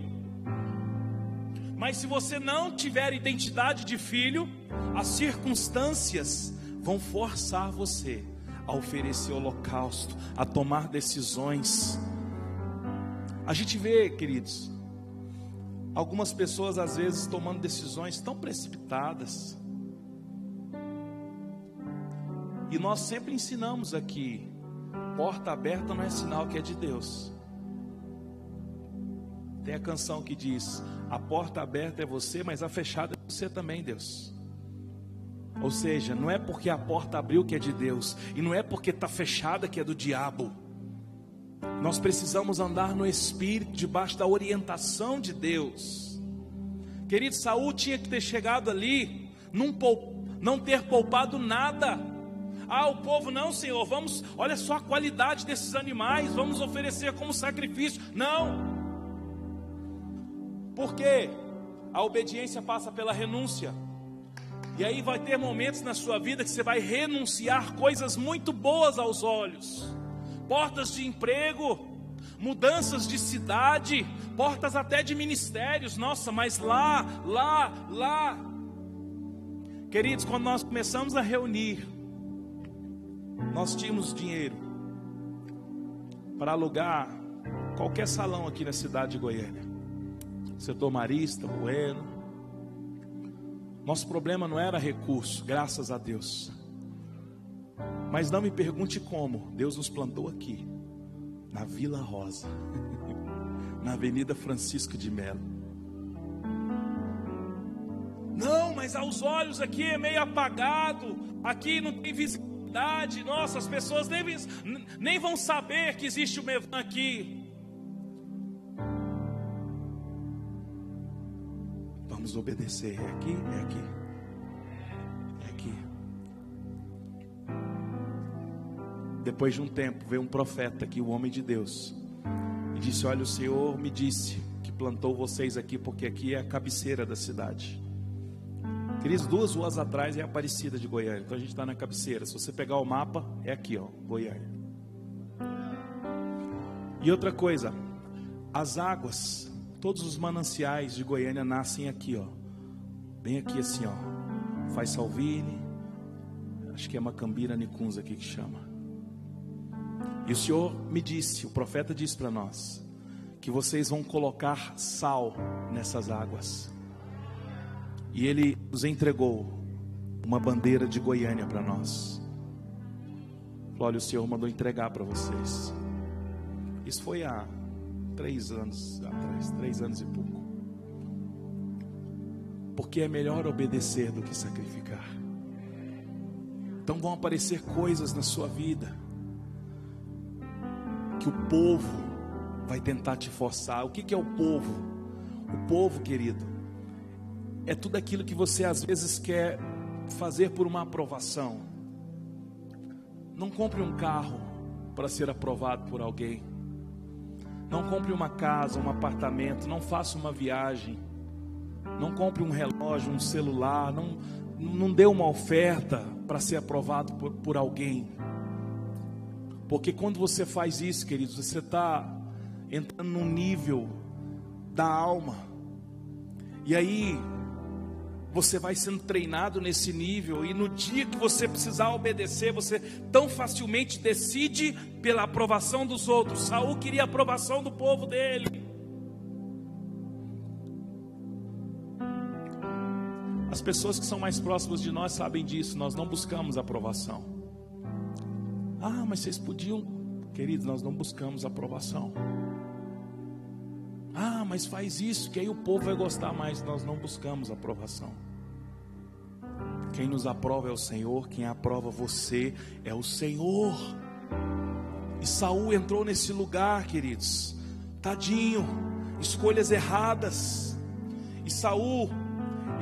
Mas se você não tiver identidade de filho, as circunstâncias vão forçar você a oferecer holocausto, a tomar decisões a gente vê, queridos, algumas pessoas às vezes tomando decisões tão precipitadas. E nós sempre ensinamos aqui: porta aberta não é sinal que é de Deus. Tem a canção que diz: a porta aberta é você, mas a fechada é você também, Deus. Ou seja, não é porque a porta abriu que é de Deus, e não é porque está fechada que é do diabo. Nós precisamos andar no Espírito, debaixo da orientação de Deus. Querido, Saul tinha que ter chegado ali, não, não ter poupado nada. Ah, o povo, não, Senhor, vamos, olha só a qualidade desses animais, vamos oferecer como sacrifício. Não. Porque a obediência passa pela renúncia. E aí vai ter momentos na sua vida que você vai renunciar coisas muito boas aos olhos. Portas de emprego, mudanças de cidade, portas até de ministérios. Nossa, mas lá, lá, lá. Queridos, quando nós começamos a reunir, nós tínhamos dinheiro para alugar qualquer salão aqui na cidade de Goiânia. Setor Marista, Bueno, nosso problema não era recurso, graças a Deus. Mas não me pergunte como, Deus nos plantou aqui, na Vila Rosa, (laughs) na Avenida Francisco de Melo. Não, mas aos olhos aqui é meio apagado, aqui não tem visibilidade. Nossa, as pessoas nem, nem vão saber que existe o Mevan aqui. Vamos obedecer. É aqui, é aqui. É aqui. Depois de um tempo, veio um profeta aqui, o um homem de Deus, e disse: Olha, o Senhor me disse que plantou vocês aqui, porque aqui é a cabeceira da cidade. Queridos, duas ruas atrás é a Aparecida de Goiânia. Então a gente está na cabeceira. Se você pegar o mapa, é aqui, ó, Goiânia. E outra coisa, as águas Todos os mananciais de Goiânia nascem aqui, ó. Bem aqui assim, ó. Faz Salvini, acho que é Macambira Nicuns aqui que chama. E o Senhor me disse, o profeta disse para nós, que vocês vão colocar sal nessas águas. E ele nos entregou uma bandeira de Goiânia para nós. Olha, o Senhor mandou entregar para vocês. Isso foi há três anos atrás, três anos e pouco. Porque é melhor obedecer do que sacrificar. Então vão aparecer coisas na sua vida que o povo vai tentar te forçar. O que, é o povo? O povo, querido, é tudo aquilo que você às vezes quer fazer por uma aprovação. Não compre um carro para ser aprovado por alguém. Não compre uma casa, um apartamento, não faça uma viagem. Não compre um relógio, um celular, não, não dê uma oferta para ser aprovado por, por alguém. Porque quando você faz isso, queridos, você está entrando num nível da alma. E aí você vai sendo treinado nesse nível, e no dia que você precisar obedecer, você tão facilmente decide pela aprovação dos outros. Saul queria a aprovação do povo dele. As pessoas que são mais próximas de nós sabem disso, nós não buscamos aprovação. Ah, mas vocês podiam, queridos, nós não buscamos aprovação. Ah, mas faz isso, que aí o povo vai gostar mais. Nós não buscamos aprovação. Quem nos aprova é o Senhor, quem aprova você é o Senhor. E Saul entrou nesse lugar, queridos. Tadinho, escolhas erradas. E Saul,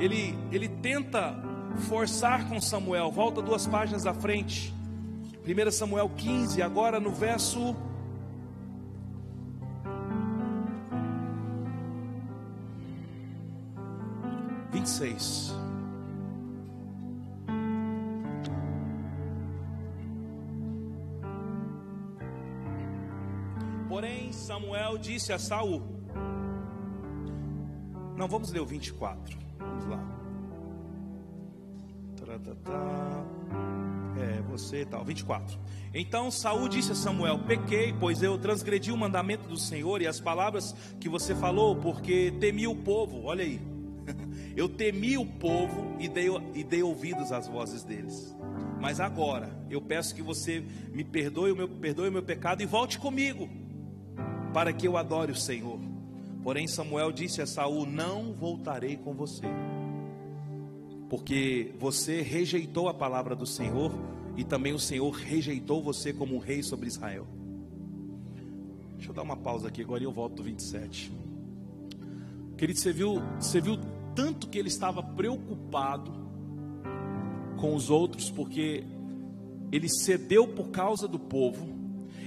ele ele tenta forçar com Samuel. Volta duas páginas à frente. 1 Samuel 15, agora no verso 26. Porém, Samuel disse a Saul: Não, vamos ler o 24. Vamos lá. É, você tal. 24. Então Saul disse a Samuel: Pequei, pois eu transgredi o mandamento do Senhor e as palavras que você falou, porque temi o povo. Olha aí. (laughs) Eu temi o povo e dei, e dei ouvidos às vozes deles. Mas agora eu peço que você me perdoe o meu, perdoe o meu pecado e volte comigo, para que eu adore o Senhor. Porém, Samuel disse a Saul: Não voltarei com você, porque você rejeitou a palavra do Senhor e também o Senhor rejeitou você como rei sobre Israel. Deixa eu dar uma pausa aqui, agora eu volto do 27. Querido, você viu, você viu tanto que ele estava preocupado com os outros, porque ele cedeu por causa do povo,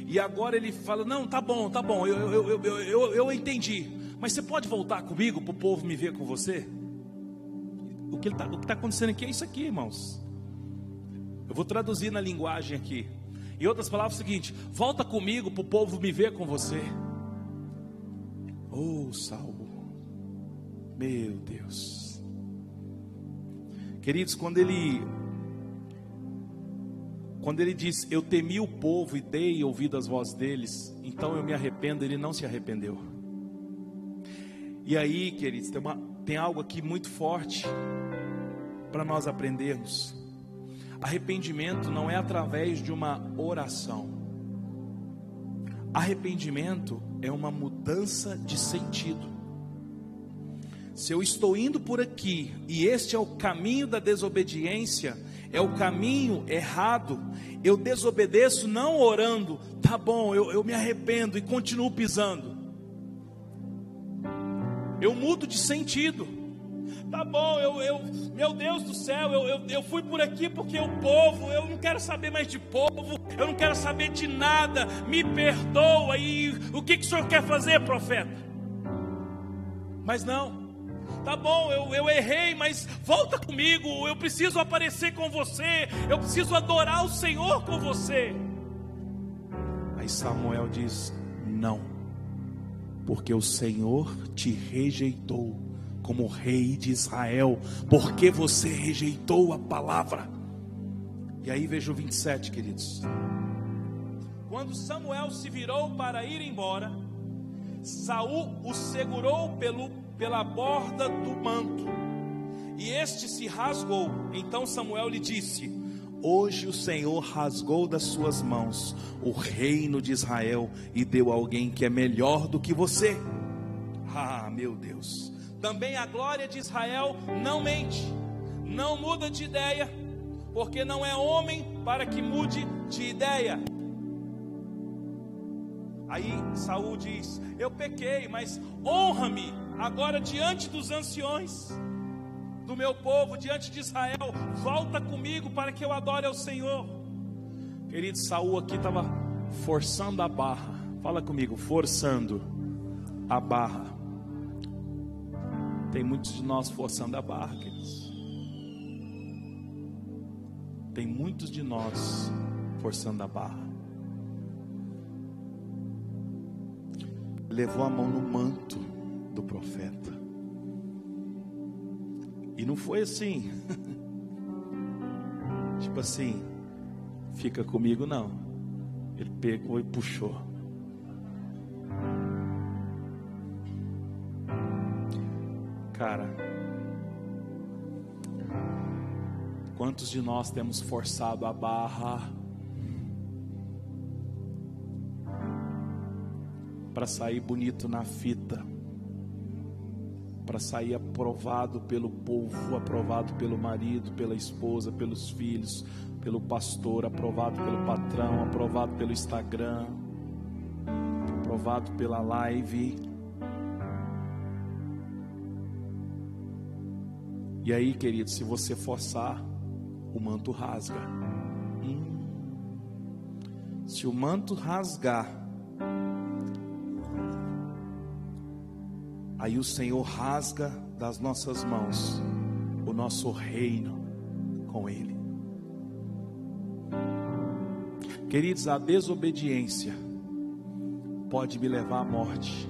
e agora ele fala: Não, tá bom, tá bom, eu, eu, eu, eu, eu entendi, mas você pode voltar comigo para o povo me ver com você? O que está tá acontecendo aqui é isso aqui, irmãos. Eu vou traduzir na linguagem aqui. Em outras palavras, é o seguinte: volta comigo para o povo me ver com você. Oh, Salmo, meu Deus, queridos, quando ele quando ele diz, Eu temi o povo e dei ouvido às vozes deles, então eu me arrependo, ele não se arrependeu. E aí, queridos, tem, uma, tem algo aqui muito forte para nós aprendermos. Arrependimento não é através de uma oração. Arrependimento é uma mudança de sentido. Se eu estou indo por aqui e este é o caminho da desobediência, é o caminho errado, eu desobedeço não orando, tá bom, eu, eu me arrependo e continuo pisando. Eu mudo de sentido. Tá bom, eu, eu meu Deus do céu, eu, eu, eu fui por aqui porque o povo, eu não quero saber mais de povo, eu não quero saber de nada, me perdoa. E o que, que o senhor quer fazer, profeta? Mas não, Tá bom, eu, eu errei, mas volta comigo. Eu preciso aparecer com você. Eu preciso adorar o Senhor com você. Aí Samuel diz: Não, porque o Senhor te rejeitou como rei de Israel, porque você rejeitou a palavra. E aí veja o 27, queridos. Quando Samuel se virou para ir embora, Saul o segurou pelo pela borda do manto. E este se rasgou. Então Samuel lhe disse: Hoje o Senhor rasgou das suas mãos o reino de Israel e deu a alguém que é melhor do que você. Ah, meu Deus. Também a glória de Israel não mente, não muda de ideia, porque não é homem para que mude de ideia. Aí Saul diz: Eu pequei, mas honra-me agora diante dos anciões do meu povo, diante de Israel, volta comigo para que eu adore ao Senhor. Querido, Saul aqui estava forçando a barra. Fala comigo, forçando a barra. Tem muitos de nós forçando a barra, queridos. Tem muitos de nós forçando a barra. Levou a mão no manto do profeta. E não foi assim. (laughs) tipo assim, fica comigo não. Ele pegou e puxou. Cara, quantos de nós temos forçado a barra para sair bonito na fita? Para sair aprovado pelo povo, aprovado pelo marido, pela esposa, pelos filhos, pelo pastor, aprovado pelo patrão, aprovado pelo Instagram, aprovado pela live. E aí, querido, se você forçar, o manto rasga. Hum. Se o manto rasgar, Aí o Senhor rasga das nossas mãos o nosso reino com Ele. Queridos, a desobediência pode me levar à morte,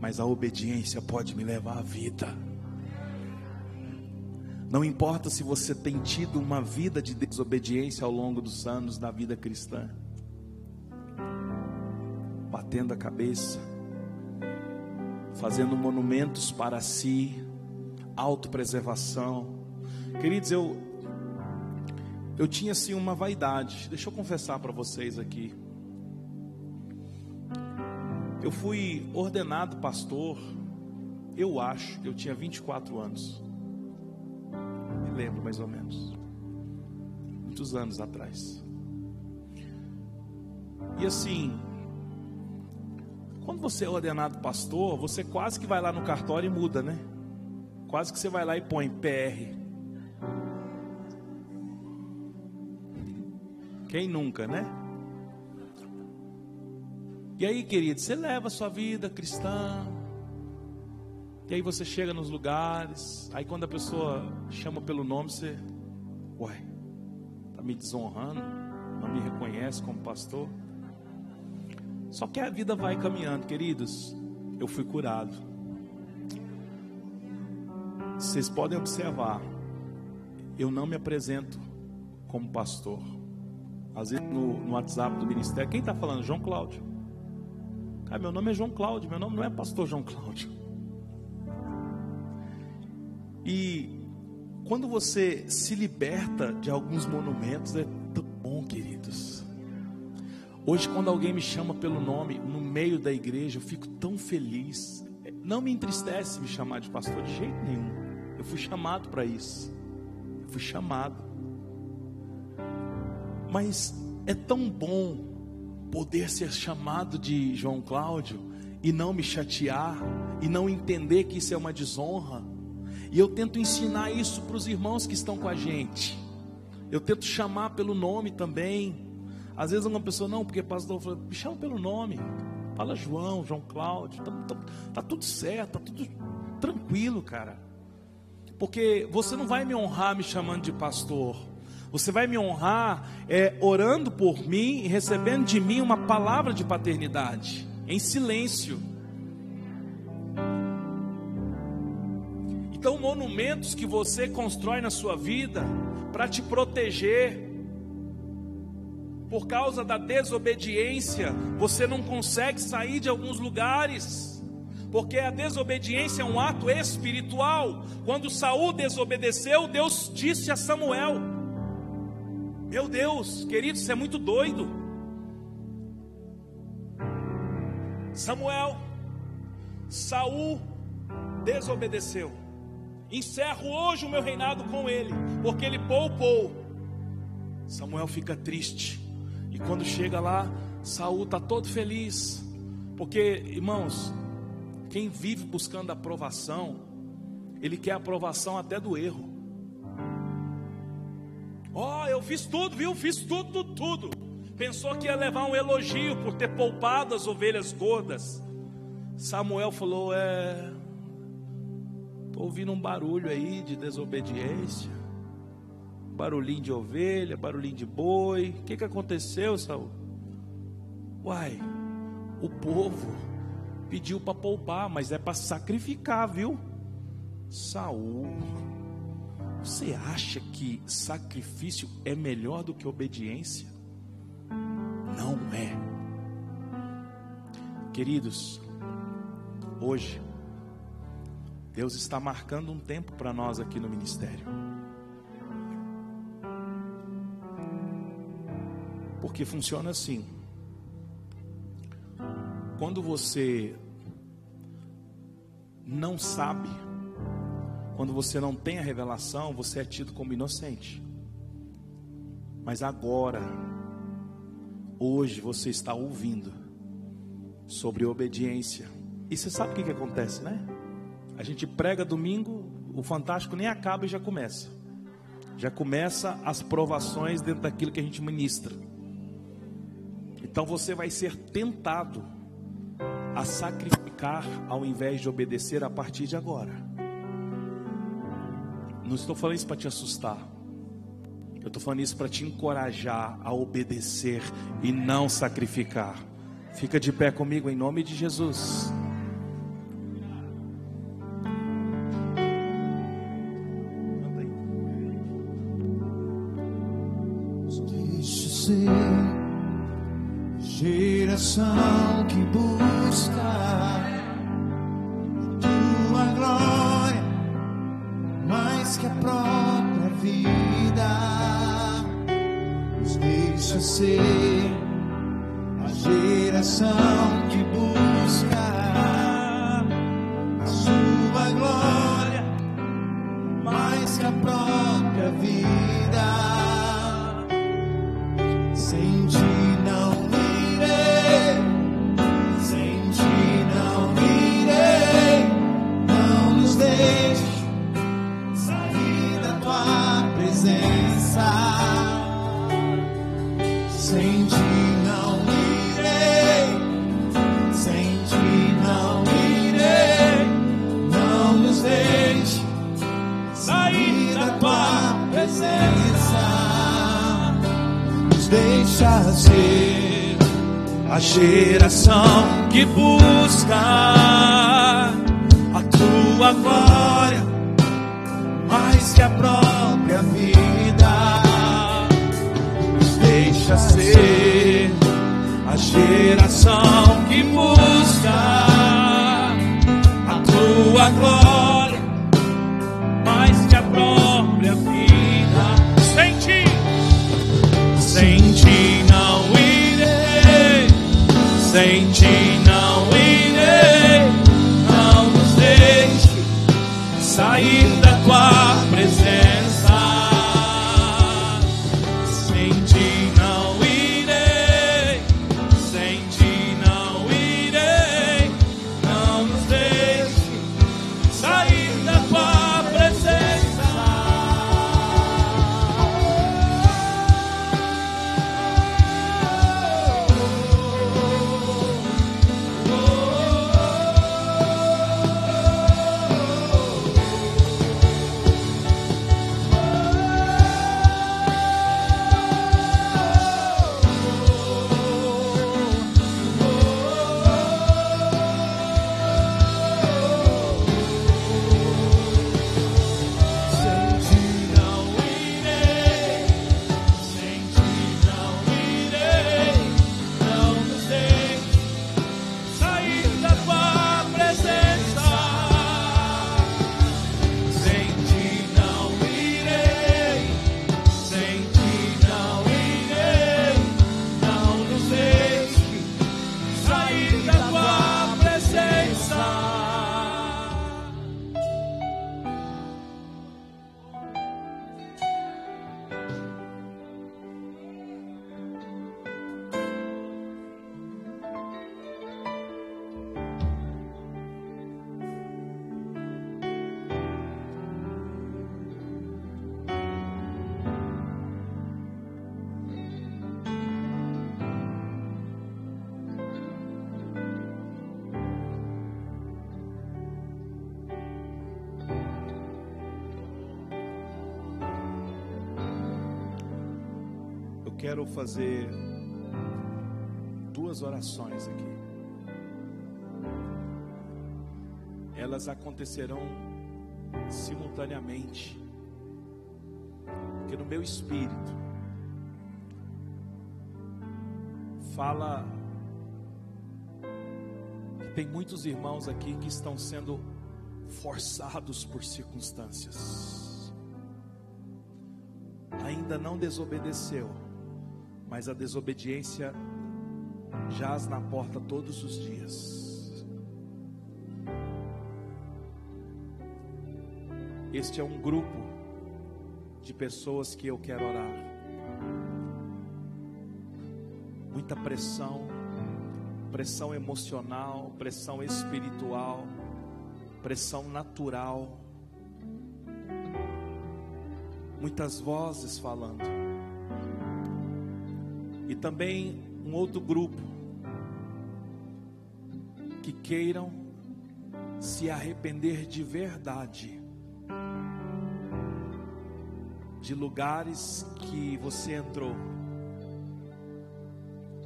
mas a obediência pode me levar à vida. Não importa se você tem tido uma vida de desobediência ao longo dos anos da vida cristã, batendo a cabeça, fazendo monumentos para si, autopreservação. Queridos, eu eu tinha assim uma vaidade. Deixa eu confessar para vocês aqui. Eu fui ordenado pastor, eu acho, eu tinha 24 anos. Me lembro mais ou menos. Muitos anos atrás. E assim, quando você é ordenado pastor, você quase que vai lá no cartório e muda, né? Quase que você vai lá e põe PR. Quem nunca, né? E aí, querido, você leva a sua vida cristã. E aí você chega nos lugares. Aí quando a pessoa chama pelo nome, você. Ué, tá me desonrando? Não me reconhece como pastor? Só que a vida vai caminhando, queridos. Eu fui curado. Vocês podem observar. Eu não me apresento como pastor. Às vezes no, no WhatsApp do ministério, quem está falando? João Cláudio. Cara, meu nome é João Cláudio, meu nome não é pastor João Cláudio. E quando você se liberta de alguns monumentos, Hoje, quando alguém me chama pelo nome no meio da igreja, eu fico tão feliz. Não me entristece me chamar de pastor de jeito nenhum. Eu fui chamado para isso. Eu fui chamado. Mas é tão bom poder ser chamado de João Cláudio e não me chatear e não entender que isso é uma desonra. E eu tento ensinar isso para os irmãos que estão com a gente. Eu tento chamar pelo nome também. Às vezes uma pessoa, não, porque pastor fala, me chama pelo nome. Fala João, João Cláudio. Tá, tá, tá tudo certo, tá tudo tranquilo, cara. Porque você não vai me honrar me chamando de pastor. Você vai me honrar é, orando por mim e recebendo de mim uma palavra de paternidade, em silêncio. Então, monumentos que você constrói na sua vida para te proteger, por causa da desobediência, você não consegue sair de alguns lugares. Porque a desobediência é um ato espiritual. Quando Saul desobedeceu, Deus disse a Samuel: meu Deus, querido, isso é muito doido. Samuel, Saul desobedeceu. Encerro hoje o meu reinado com ele, porque ele poupou. Samuel fica triste. Quando chega lá, Saul está todo feliz. Porque, irmãos, quem vive buscando aprovação, ele quer aprovação até do erro. Ó, oh, eu fiz tudo, viu? Fiz tudo, tudo, tudo. Pensou que ia levar um elogio por ter poupado as ovelhas gordas. Samuel falou: É. Estou ouvindo um barulho aí de desobediência. Barulhinho de ovelha, barulhinho de boi. O que, que aconteceu, Saul? Uai, o povo pediu para poupar, mas é para sacrificar, viu? Saul você acha que sacrifício é melhor do que obediência? Não é. Queridos, hoje, Deus está marcando um tempo para nós aqui no ministério. Porque funciona assim. Quando você não sabe, quando você não tem a revelação, você é tido como inocente. Mas agora, hoje você está ouvindo sobre obediência. E você sabe o que, que acontece, né? A gente prega domingo, o fantástico nem acaba e já começa. Já começa as provações dentro daquilo que a gente ministra. Então você vai ser tentado a sacrificar ao invés de obedecer a partir de agora. Não estou falando isso para te assustar. Eu estou falando isso para te encorajar a obedecer e não sacrificar. Fica de pé comigo em nome de Jesus. Geração que busca. que a própria vida nos deixa ser a geração que busca tua glória mais que a própria vida. Sem ti, sem ti não irei, sem ti fazer duas orações aqui. Elas acontecerão simultaneamente. Porque no meu espírito fala que tem muitos irmãos aqui que estão sendo forçados por circunstâncias. Ainda não desobedeceu, mas a desobediência jaz na porta todos os dias. Este é um grupo de pessoas que eu quero orar. Muita pressão, pressão emocional, pressão espiritual, pressão natural. Muitas vozes falando. Também um outro grupo que queiram se arrepender de verdade de lugares que você entrou,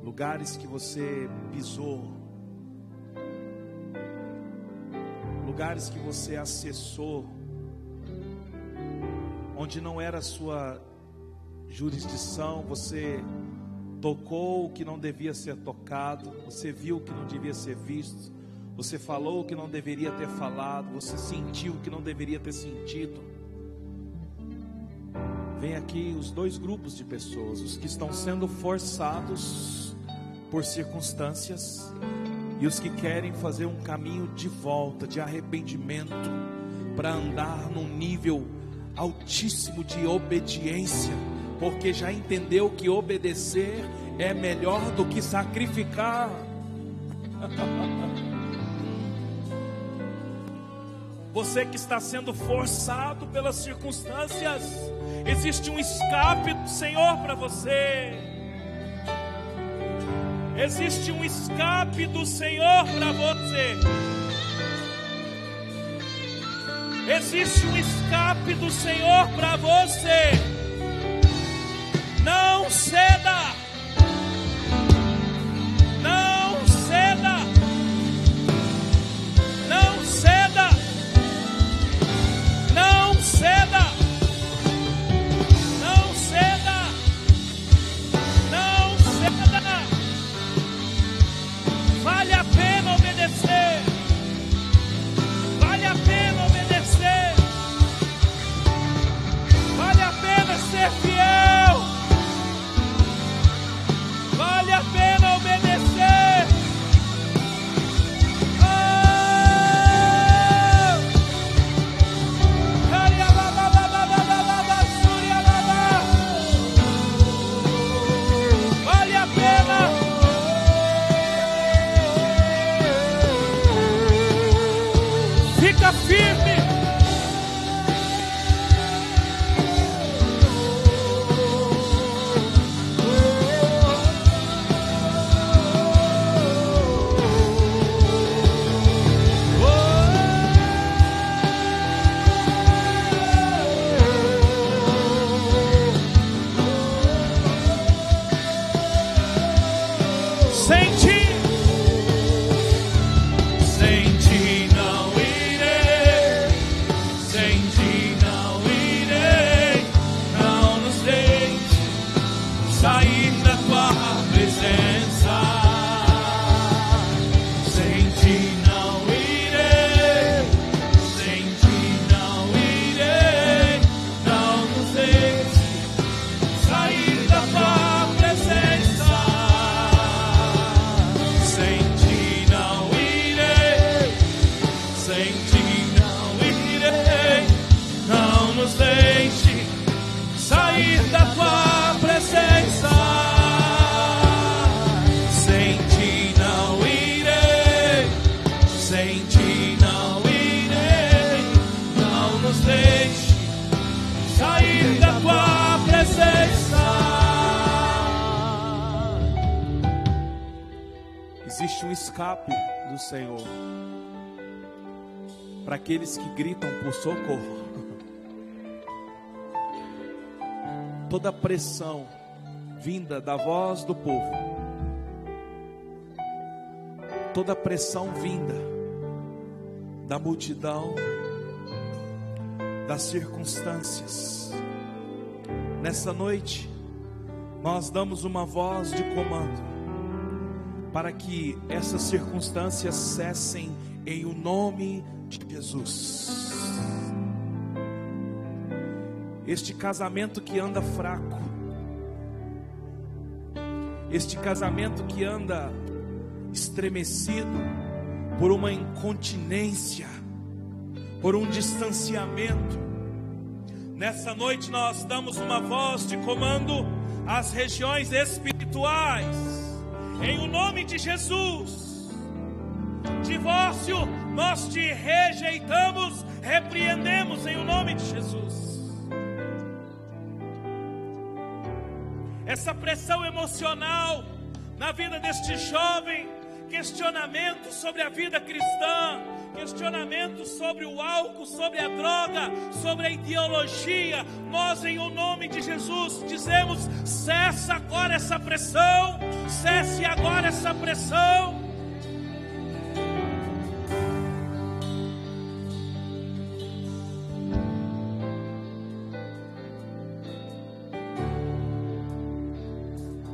lugares que você pisou, lugares que você acessou, onde não era sua jurisdição, você tocou o que não devia ser tocado, você viu o que não devia ser visto, você falou o que não deveria ter falado, você sentiu o que não deveria ter sentido. Vem aqui os dois grupos de pessoas, os que estão sendo forçados por circunstâncias e os que querem fazer um caminho de volta, de arrependimento, para andar num nível altíssimo de obediência, porque já entendeu que obedecer é melhor do que sacrificar. (laughs) Você que está sendo forçado pelas circunstâncias, existe um escape do Senhor para você. Existe um escape do Senhor para você. Existe um escape do Senhor para você. Não Senhor para aqueles que gritam por socorro. Toda pressão vinda da voz do povo, toda pressão vinda da multidão, das circunstâncias. Nessa noite, nós damos uma voz de comando para que essas circunstâncias cessem em o nome de Jesus. Este casamento que anda fraco, este casamento que anda estremecido por uma incontinência, por um distanciamento. Nessa noite nós damos uma voz de comando às regiões espirituais em o nome de Jesus. Divórcio, nós te rejeitamos, repreendemos em o nome de Jesus. Essa pressão emocional na vida deste jovem, questionamento sobre a vida cristã, questionamento sobre o álcool, sobre a droga, sobre a ideologia. Nós, em o nome de Jesus, dizemos: cessa agora essa pressão, cesse agora essa pressão.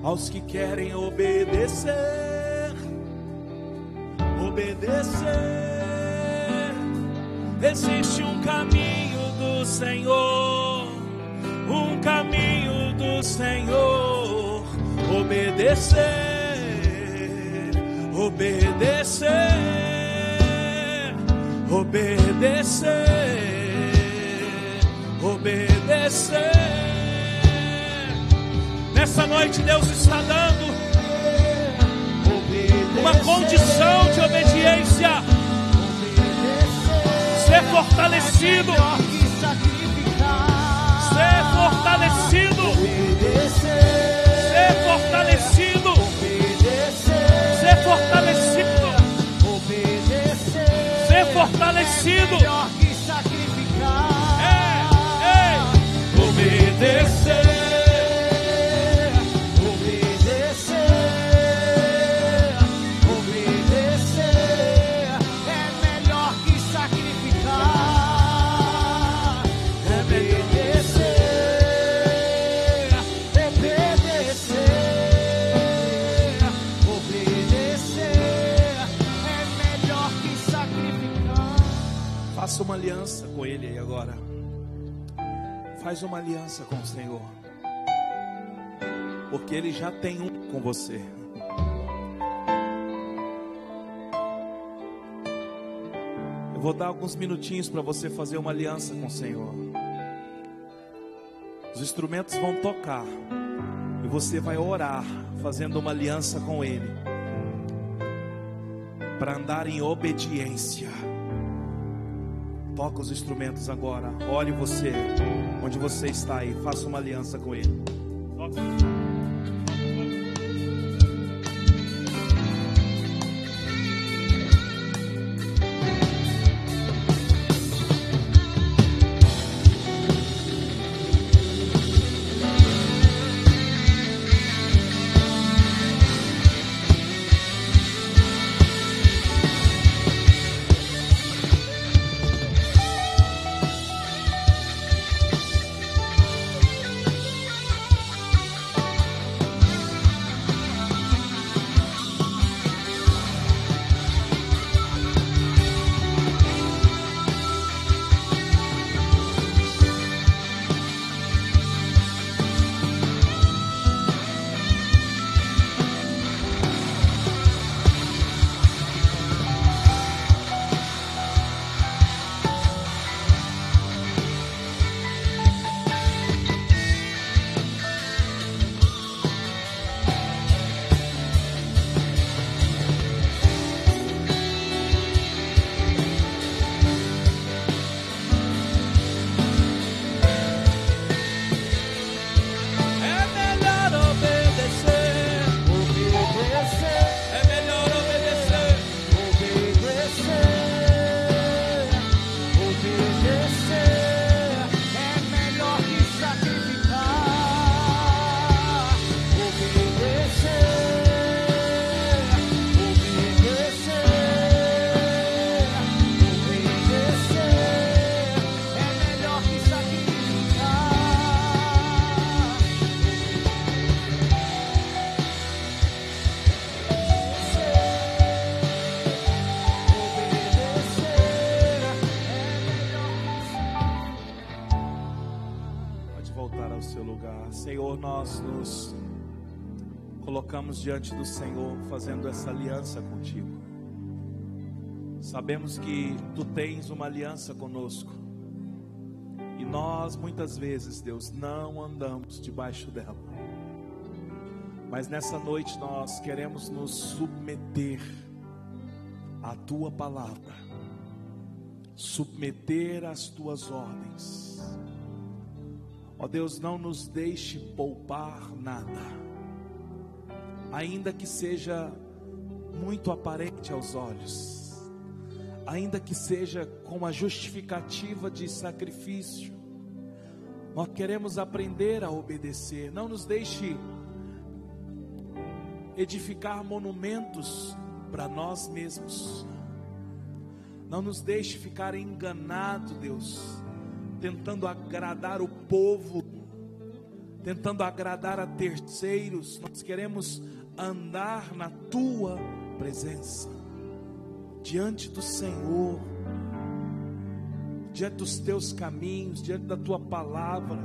Aos que querem obedecer, obedecer. Existe um caminho do Senhor, um caminho do Senhor. Obedecer, obedecer, obedecer, obedecer. Nessa noite Deus está dando uma condição de obediência. Ser fortalecido. Ser fortalecido. Faz uma aliança com o Senhor. Porque Ele já tem um com você. Eu vou dar alguns minutinhos para você fazer uma aliança com o Senhor. Os instrumentos vão tocar. E você vai orar, fazendo uma aliança com Ele. Para andar em obediência. Toca os instrumentos agora. Ore você, onde você está aí. Faça uma aliança com Ele. Colocamos diante do Senhor, fazendo essa aliança contigo. Sabemos que tu tens uma aliança conosco. E nós, muitas vezes, Deus, não andamos debaixo dela. Mas nessa noite nós queremos nos submeter à tua palavra, submeter às tuas ordens. Ó Deus, não nos deixe poupar nada, ainda que seja muito aparente aos olhos, ainda que seja com a justificativa de sacrifício, nós queremos aprender a obedecer, não nos deixe edificar monumentos para nós mesmos, não nos deixe ficar enganado, Deus, tentando agradar o povo, tentando agradar a terceiros. Nós queremos andar na tua presença, diante do Senhor, diante dos teus caminhos, diante da tua palavra.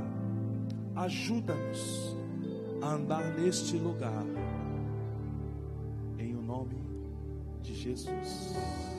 Ajuda-nos a andar neste lugar, em o nome de Jesus.